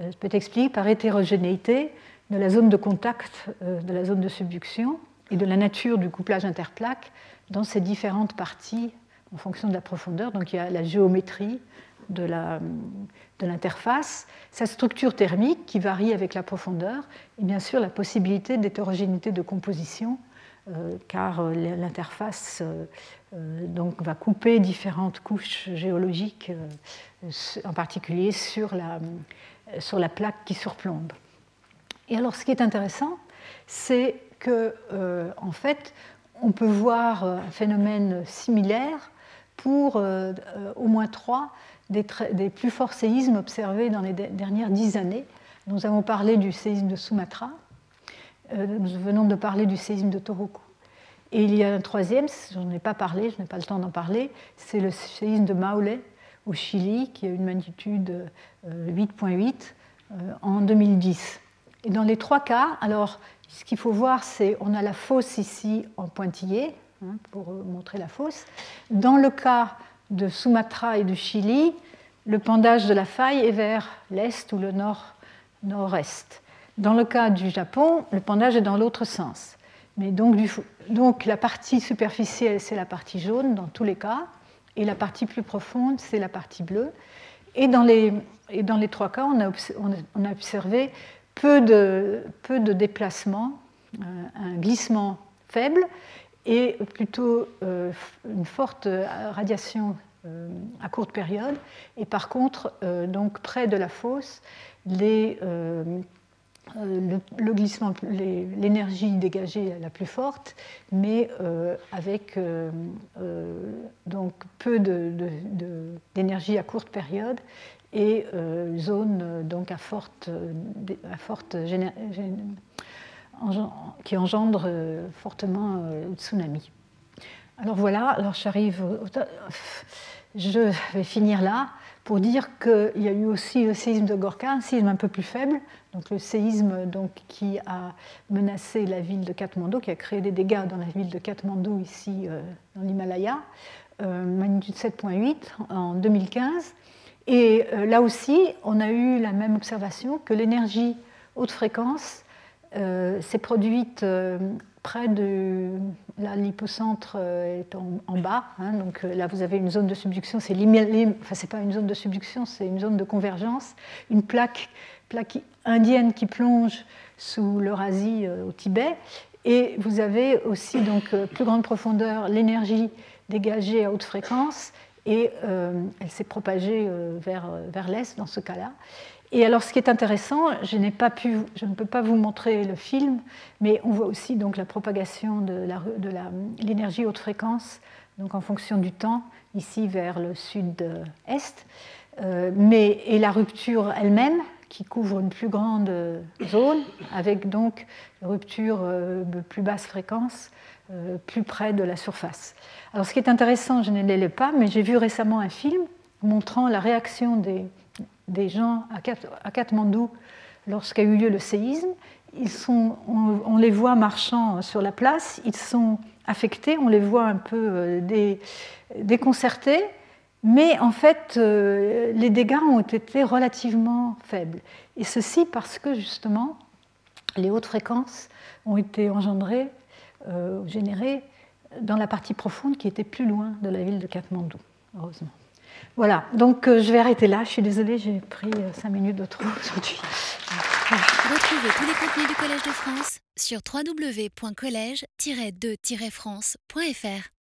euh, peut expliquer par hétérogénéité de la zone de contact, euh, de la zone de subduction et de la nature du couplage interplaque dans ces différentes parties en fonction de la profondeur. Donc il y a la géométrie de l'interface, sa structure thermique qui varie avec la profondeur, et bien sûr la possibilité d'hétérogénéité de composition, car l'interface euh, donc va couper différentes couches géologiques, euh, en particulier sur la, sur la plaque qui surplombe. Et alors, ce qui est intéressant, c'est que, euh, en fait, on peut voir un phénomène similaire pour au moins trois des, plus forts séismes observés dans les dernières dix années. Nous avons parlé du séisme de Sumatra, nous venons de parler du séisme de Tohoku. Et il y a un troisième, je n'en ai pas parlé, je n'ai pas le temps d'en parler, c'est le séisme de Maule au Chili, qui a une magnitude 8.8 euh, euh, en 2010. Et dans les trois cas, alors ce qu'il faut voir, c'est on a la fosse ici en pointillé, hein, pour montrer la fosse. Dans le cas de Sumatra et du Chili, le pendage de la faille est vers l'est ou le nord nord-est. Dans le cas du Japon, le pendage est dans l'autre sens. Mais donc, la partie superficielle, c'est la partie jaune dans tous les cas, et la partie plus profonde, c'est la partie bleue. Et dans les, trois cas, on a, observé peu de, peu de déplacement, euh, un glissement faible et plutôt euh, une forte radiation euh, à courte période. Et par contre, donc près de la fosse, les, euh, le, glissement, l'énergie dégagée la plus forte, mais euh, avec euh, donc peu d'énergie à courte période et zone donc à forte, à forte qui engendre fortement le tsunami. Alors voilà, alors j'arrive, je vais finir là pour dire qu'il y a eu aussi le séisme de Gorka, un séisme un peu plus faible, le séisme qui a menacé la ville de Katmandou, qui a créé des dégâts dans la ville de Katmandou, ici euh, dans l'Himalaya, euh, magnitude 7.8 en 2015. Et euh, là aussi, on a eu la même observation que l'énergie haute fréquence s'est produite près de. Là, l'hypocentre est en, bas. Hein, donc là, vous avez une zone de subduction. C'est pas une zone de subduction, c'est une zone de convergence. Une plaque plaque indienne qui plonge sous l'Eurasie euh, au Tibet. Et vous avez aussi, donc, euh, plus grande profondeur, l'énergie dégagée à haute fréquence, et euh, elle s'est propagée vers, vers l'est dans ce cas-là. Et alors, ce qui est intéressant, je, pas pu, je ne peux pas vous montrer le film, mais on voit aussi donc la propagation de, la, de l'énergie haute fréquence, donc en fonction du temps, ici vers le sud-est, et la rupture elle-même, qui couvre une plus grande zone, avec donc rupture euh, de plus basse fréquence, euh, plus près de la surface. Alors ce qui est intéressant, je ne l'ai pas, mais j'ai vu récemment un film montrant la réaction des, gens à Katmandou lorsqu'a eu lieu le séisme. Ils sont, on, les voit marchant sur la place, ils sont affectés, on les voit un peu euh, déconcertés, mais en fait, euh, les dégâts ont été relativement faibles. Et ceci parce que justement, les hautes fréquences ont été engendrées, euh, générées dans la partie profonde qui était plus loin de la ville de Katmandou, heureusement. Voilà, donc euh, je vais arrêter là. Je suis désolée, j'ai pris cinq minutes de trop aujourd'hui. Retrouvez tous les contenus du Collège de France sur www.colège-2-france.fr.